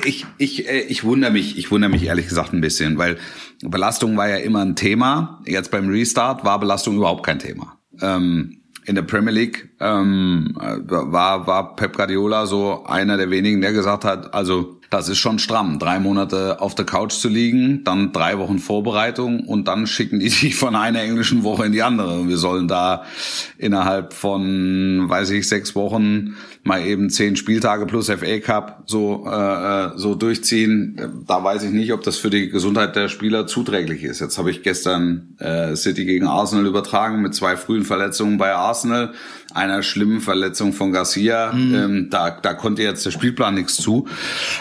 Ich, ich, äh, ich wundere mich, ich wundere mich ehrlich gesagt ein bisschen, weil Belastung war ja immer ein Thema. Jetzt beim Restart war Belastung überhaupt kein Thema. Ähm, in der Premier League ähm, äh, war, war Pep Guardiola so einer der wenigen, der gesagt hat, also das ist schon stramm, drei Monate auf der Couch zu liegen, dann drei Wochen Vorbereitung und dann schicken die [laughs] dich von einer englischen Woche in die andere. Wir sollen da innerhalb von, weiß ich, sechs Wochen mal eben zehn Spieltage plus FA Cup so äh, äh, so durchziehen. Da weiß ich nicht, ob das für die Gesundheit der Spieler zuträglich ist. Jetzt habe ich gestern äh, City gegen Arsenal übertragen mit zwei frühen Verletzungen bei Arsenal, einer schlimmen Verletzung von Garcia. Ähm, da da konnte jetzt der Spielplan nichts zu.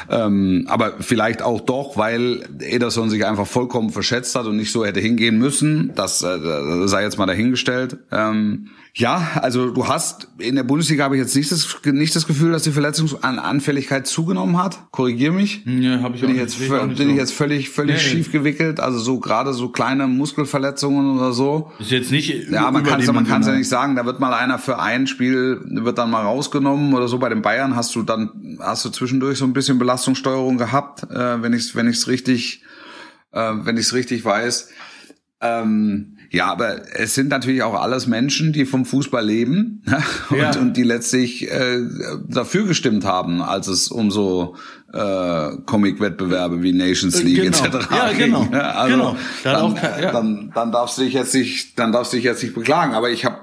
Ähm, aber vielleicht auch doch, weil Ederson sich einfach vollkommen verschätzt hat und nicht so hätte hingehen müssen. Das äh, sei jetzt mal dahingestellt. Ähm, ja, also du hast in der Bundesliga habe ich jetzt nicht das, nicht das Gefühl, dass die Verletzungsanfälligkeit zugenommen hat. Korrigier mich. Ja, hab ich bin auch ich nicht- jetzt ich nicht bin ich so. jetzt völlig völlig Nee, schief gewickelt. Also so gerade so kleine Muskelverletzungen oder so. Ist jetzt nicht Ja, man kann es man kann's ja überdimensional. nicht sagen. Da wird mal einer für ein Spiel wird dann mal rausgenommen oder so. Bei den Bayern hast du dann hast du zwischendurch so ein bisschen Belastungssteuerung gehabt, äh, wenn ich wenn ich's richtig äh, wenn ich's richtig weiß. Ähm, ja, aber es sind natürlich auch alles Menschen, die vom Fußball leben und, Ja. und die letztlich äh, dafür gestimmt haben, als es um so äh, Comic-Wettbewerbe wie Nations Äh, League genau. etc. Ja, genau. ging. Ja, also Genau. Dann, kein- ja. dann, dann darfst du dich jetzt nicht, dann darfst du dich jetzt nicht beklagen. Aber ich habe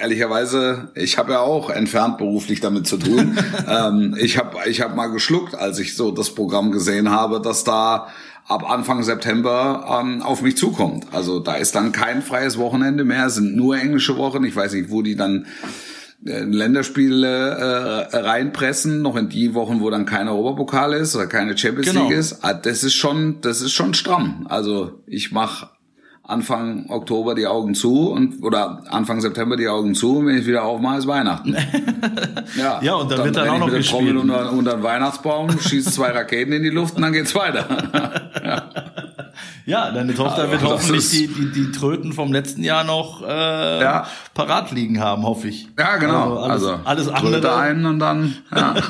ehrlicherweise, ich habe ja auch entfernt beruflich damit zu tun. [laughs] ähm, ich habe ich hab mal geschluckt, als ich so das Programm gesehen habe, dass da ab Anfang September ähm, auf mich zukommt. Also da ist dann kein freies Wochenende mehr, es sind nur englische Wochen. Ich weiß nicht, wo die dann äh, Länderspiele äh, reinpressen, noch in die Wochen, wo dann kein Europapokal ist oder keine Champions Genau. League ist. Ah, Das ist schon, das ist schon stramm. Also ich mache Anfang Oktober die Augen zu und oder Anfang September die Augen zu und wenn ich wieder aufmache, ist Weihnachten. [laughs] ja, Ja, und dann wird dann auch noch gespielt. Trommel unter, unter den Weihnachtsbaum, schießt zwei [laughs] Raketen in die Luft und dann geht's weiter. [laughs] Ja, deine Tochter Also, wird das hoffentlich die, die, die Tröten vom letzten Jahr noch äh, Ja. parat liegen haben, hoffe ich. ja, genau. Also Also, alles, alles Tröte andere. ein und dann ja. [laughs]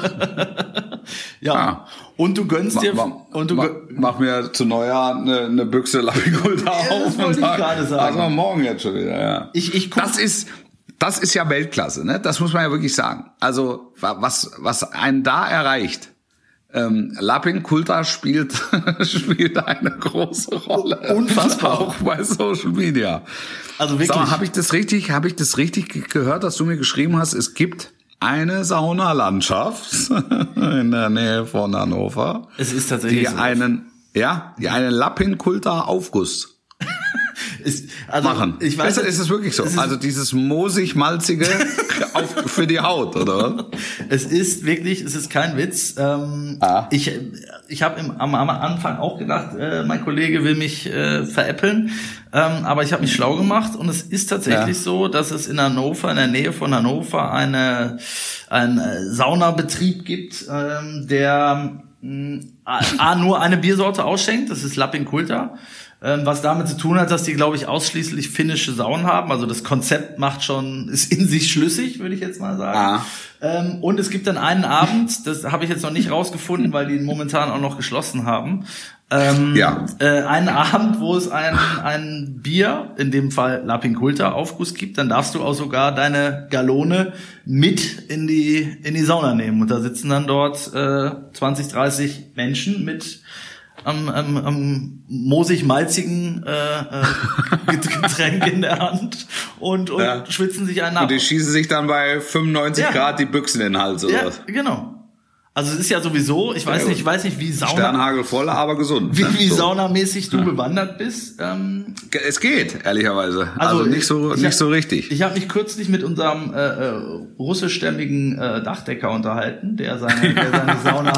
Ja. Ja. Und du gönnst dir mach, und du mach, gö- mach mir zu Neujahr eine, eine Büchse Lapikulta das auf wollte und ich gerade sagen. Also morgen jetzt schon wieder, ja. ich ich guck, Das ist, das ist ja Weltklasse, ne? Das muss man ja wirklich sagen. Also, wa- was, was einen da erreicht, ähm, Lapin Kulta spielt, [laughs] spielt eine große Rolle. Unfassbar. [laughs] Auch bei Social Media. also wirklich. Sag habe ich das richtig, habe ich das richtig ge- gehört, dass du mir geschrieben hast, es gibt eine Saunalandschaft [laughs] in der Nähe von Hannover, es ist die tatsächlich so. einen, ja, die einen Lapin Kulta Aufguss ist, also machen. Ich weiß, ist, ist es wirklich so? es also dieses moosig-malzige [laughs] für die Haut, oder? Es ist wirklich, es ist kein Witz. Ähm, Ah. Ich, ich habe am, am Anfang auch gedacht, äh, mein Kollege will mich äh, veräppeln, ähm, aber ich habe mich schlau gemacht und es ist tatsächlich Ja. so, dass es in Hannover, in der Nähe von Hannover, eine ein äh, Saunabetrieb gibt, ähm, der mh, A, A, nur eine Biersorte ausschenkt, das ist Lappin Kulta. Ähm, was damit zu tun hat, dass die, glaube ich, ausschließlich finnische Saunen haben. Also das Konzept macht schon, [laughs] ist in sich schlüssig, würde ich jetzt mal sagen. Ah. Ähm, und es gibt dann einen Abend, das habe ich jetzt noch nicht rausgefunden, weil die momentan auch noch geschlossen haben. Ähm, Ja. Äh, einen Abend, wo es ein, ein Bier, in dem Fall Lapinkulta, Aufguss gibt, dann darfst du auch sogar deine Galone mit in die, in die Sauna nehmen. Und da sitzen dann dort äh, 20, 30 Menschen mit am, am, am moosig-malzigen äh, äh, [laughs] Getränk in der Hand und, und Ja. schwitzen sich einen ab. Und die schießen sich dann bei 95 Ja. Grad die Büchsen in den Hals oder Ja, was? genau. Also es ist ja sowieso, ich weiß nicht, ich weiß nicht, wie Sauna, Sternhagel voll, aber gesund. wie, ne? wie So. saunamäßig du bewandert bist. Ähm, Es geht, ehrlicherweise. Also, nicht so, ich nicht hab- so richtig. Ich habe mich kürzlich mit unserem äh, äh, russischstämmigen äh, Dachdecker unterhalten, der seine, [laughs] der seine Sauna,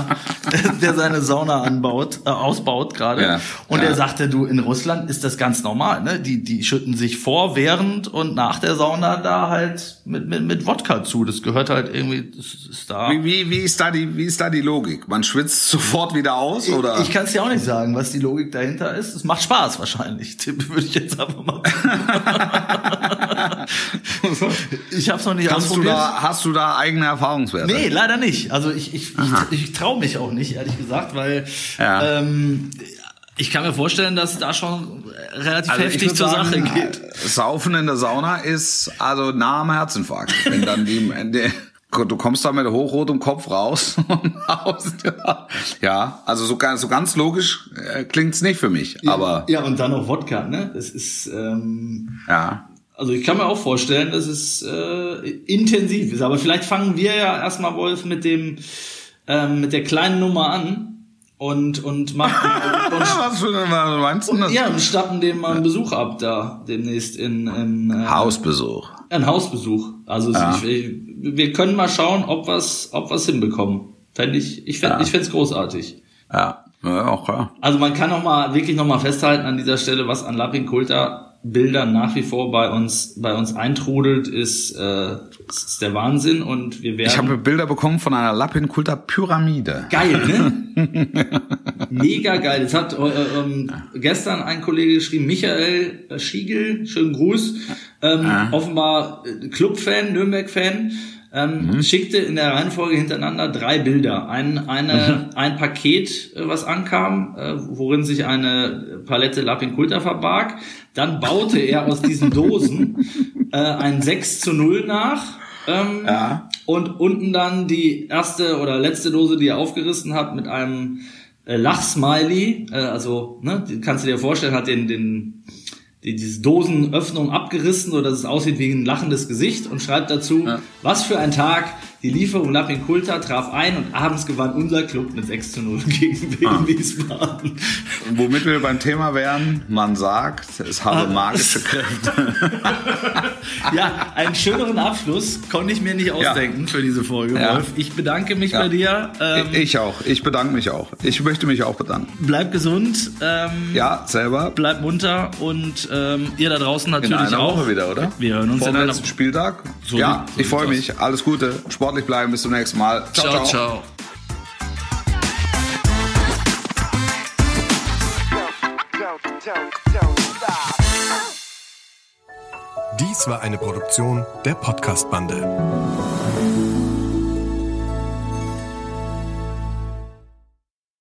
[laughs] der seine Sauna anbaut, äh, ausbaut gerade. Ja, und ja. er sagte, du in Russland ist das ganz normal, ne? Die die schütten sich vor, während und nach der Sauna da halt mit mit, mit Wodka zu. Das gehört halt irgendwie, das ist da. Wie, wie, wie, ist da die, wie ist da die Logik? Man schwitzt [laughs] sofort wieder aus, oder? Ich kann es dir auch nicht sagen, was die Logik dahinter ist. Es macht Spaß wahrscheinlich. [laughs] Tipp würde ich jetzt einfach mal. [laughs] ich habe es noch nicht Kannst du ausprobiert. da, hast du da eigene Erfahrungswerte? Nee, leider nicht. Also ich, ich, ich, ich traue mich auch nicht, ehrlich gesagt, weil Ja. ähm, ich kann mir vorstellen, dass es da schon relativ Also ich heftig zur sagen, Sache geht. äh, Saufen in der Sauna ist also nah am Herzinfarkt. Wenn dann die du kommst da mit hochrotem Kopf raus [laughs] und haust, ja. ja, also so ganz, so ganz logisch äh, klingt's nicht für mich, aber ja, und dann noch Wodka, ne? Das ist ähm, ja. Also ich kann mir auch vorstellen, dass es äh, intensiv ist. Aber vielleicht fangen wir ja erstmal, Wolf, mit dem ähm, mit der kleinen Nummer an und und machen und, [laughs] Was für was meinst du das? ja und statten dem mal einen Besuch ab da demnächst in, in äh, Hausbesuch. Ein Hausbesuch. Also Ja. ich, wir können mal schauen, ob was ob was hinbekommen. Fänd ich ich fänd, Ja. ich fänd's großartig. Ja, ja auch klar. Also man kann noch mal wirklich noch mal festhalten an dieser Stelle, was an Lapinkulta Bildern nach wie vor bei uns bei uns eintrudelt, ist, äh, ist der Wahnsinn und wir werden Ich habe Bilder bekommen von einer Lapinkulter Pyramide. geil, ne? [laughs] Mega geil. Es hat äh, ähm, gestern ein Kollege geschrieben, Michael Schiegel, schönen Gruß, ähm, offenbar äh, Club-Fan, Nürnberg-Fan, ähm, schickte in der Reihenfolge hintereinander drei Bilder. Ein, eine, ein Paket, äh, was ankam, äh, worin sich eine Palette Lapinkulta verbarg. Dann baute er aus diesen Dosen [laughs] äh, ein 6 zu 0 nach. Ähm, Ja. und unten dann die erste oder letzte Dose, die er aufgerissen hat, mit einem äh, Lachsmiley. Äh, also, ne, kannst du dir vorstellen, hat den, den, diese Dosenöffnung abgerissen, so dass es aussieht wie ein lachendes Gesicht und schreibt dazu, was für ein Tag, die Lieferung Lapinkulta traf ein und abends gewann unser Club mit 6 zu 0 gegen Wien Wiesbaden. Womit wir beim Thema wären, man sagt, es habe magische Kräfte. Ja, einen schöneren Abschluss konnte ich mir nicht ausdenken für diese Folge, Ja. Wolf. Ich bedanke mich Ja. bei dir. Ähm, Ich auch. Ich bedanke mich auch. Ich möchte mich auch bedanken. bleib gesund. Ähm, Ja, selber. bleibt munter und ähm, ihr da draußen In natürlich einer auch. Woche wieder, oder? Wir hören uns Vor in einer Spieltag. So ja, so ich freue mich. Alles Gute. Sportlich bleiben. Bis zum nächsten Mal. Ciao, ciao. ciao. ciao. Dies war eine Produktion der Podcast-Bande.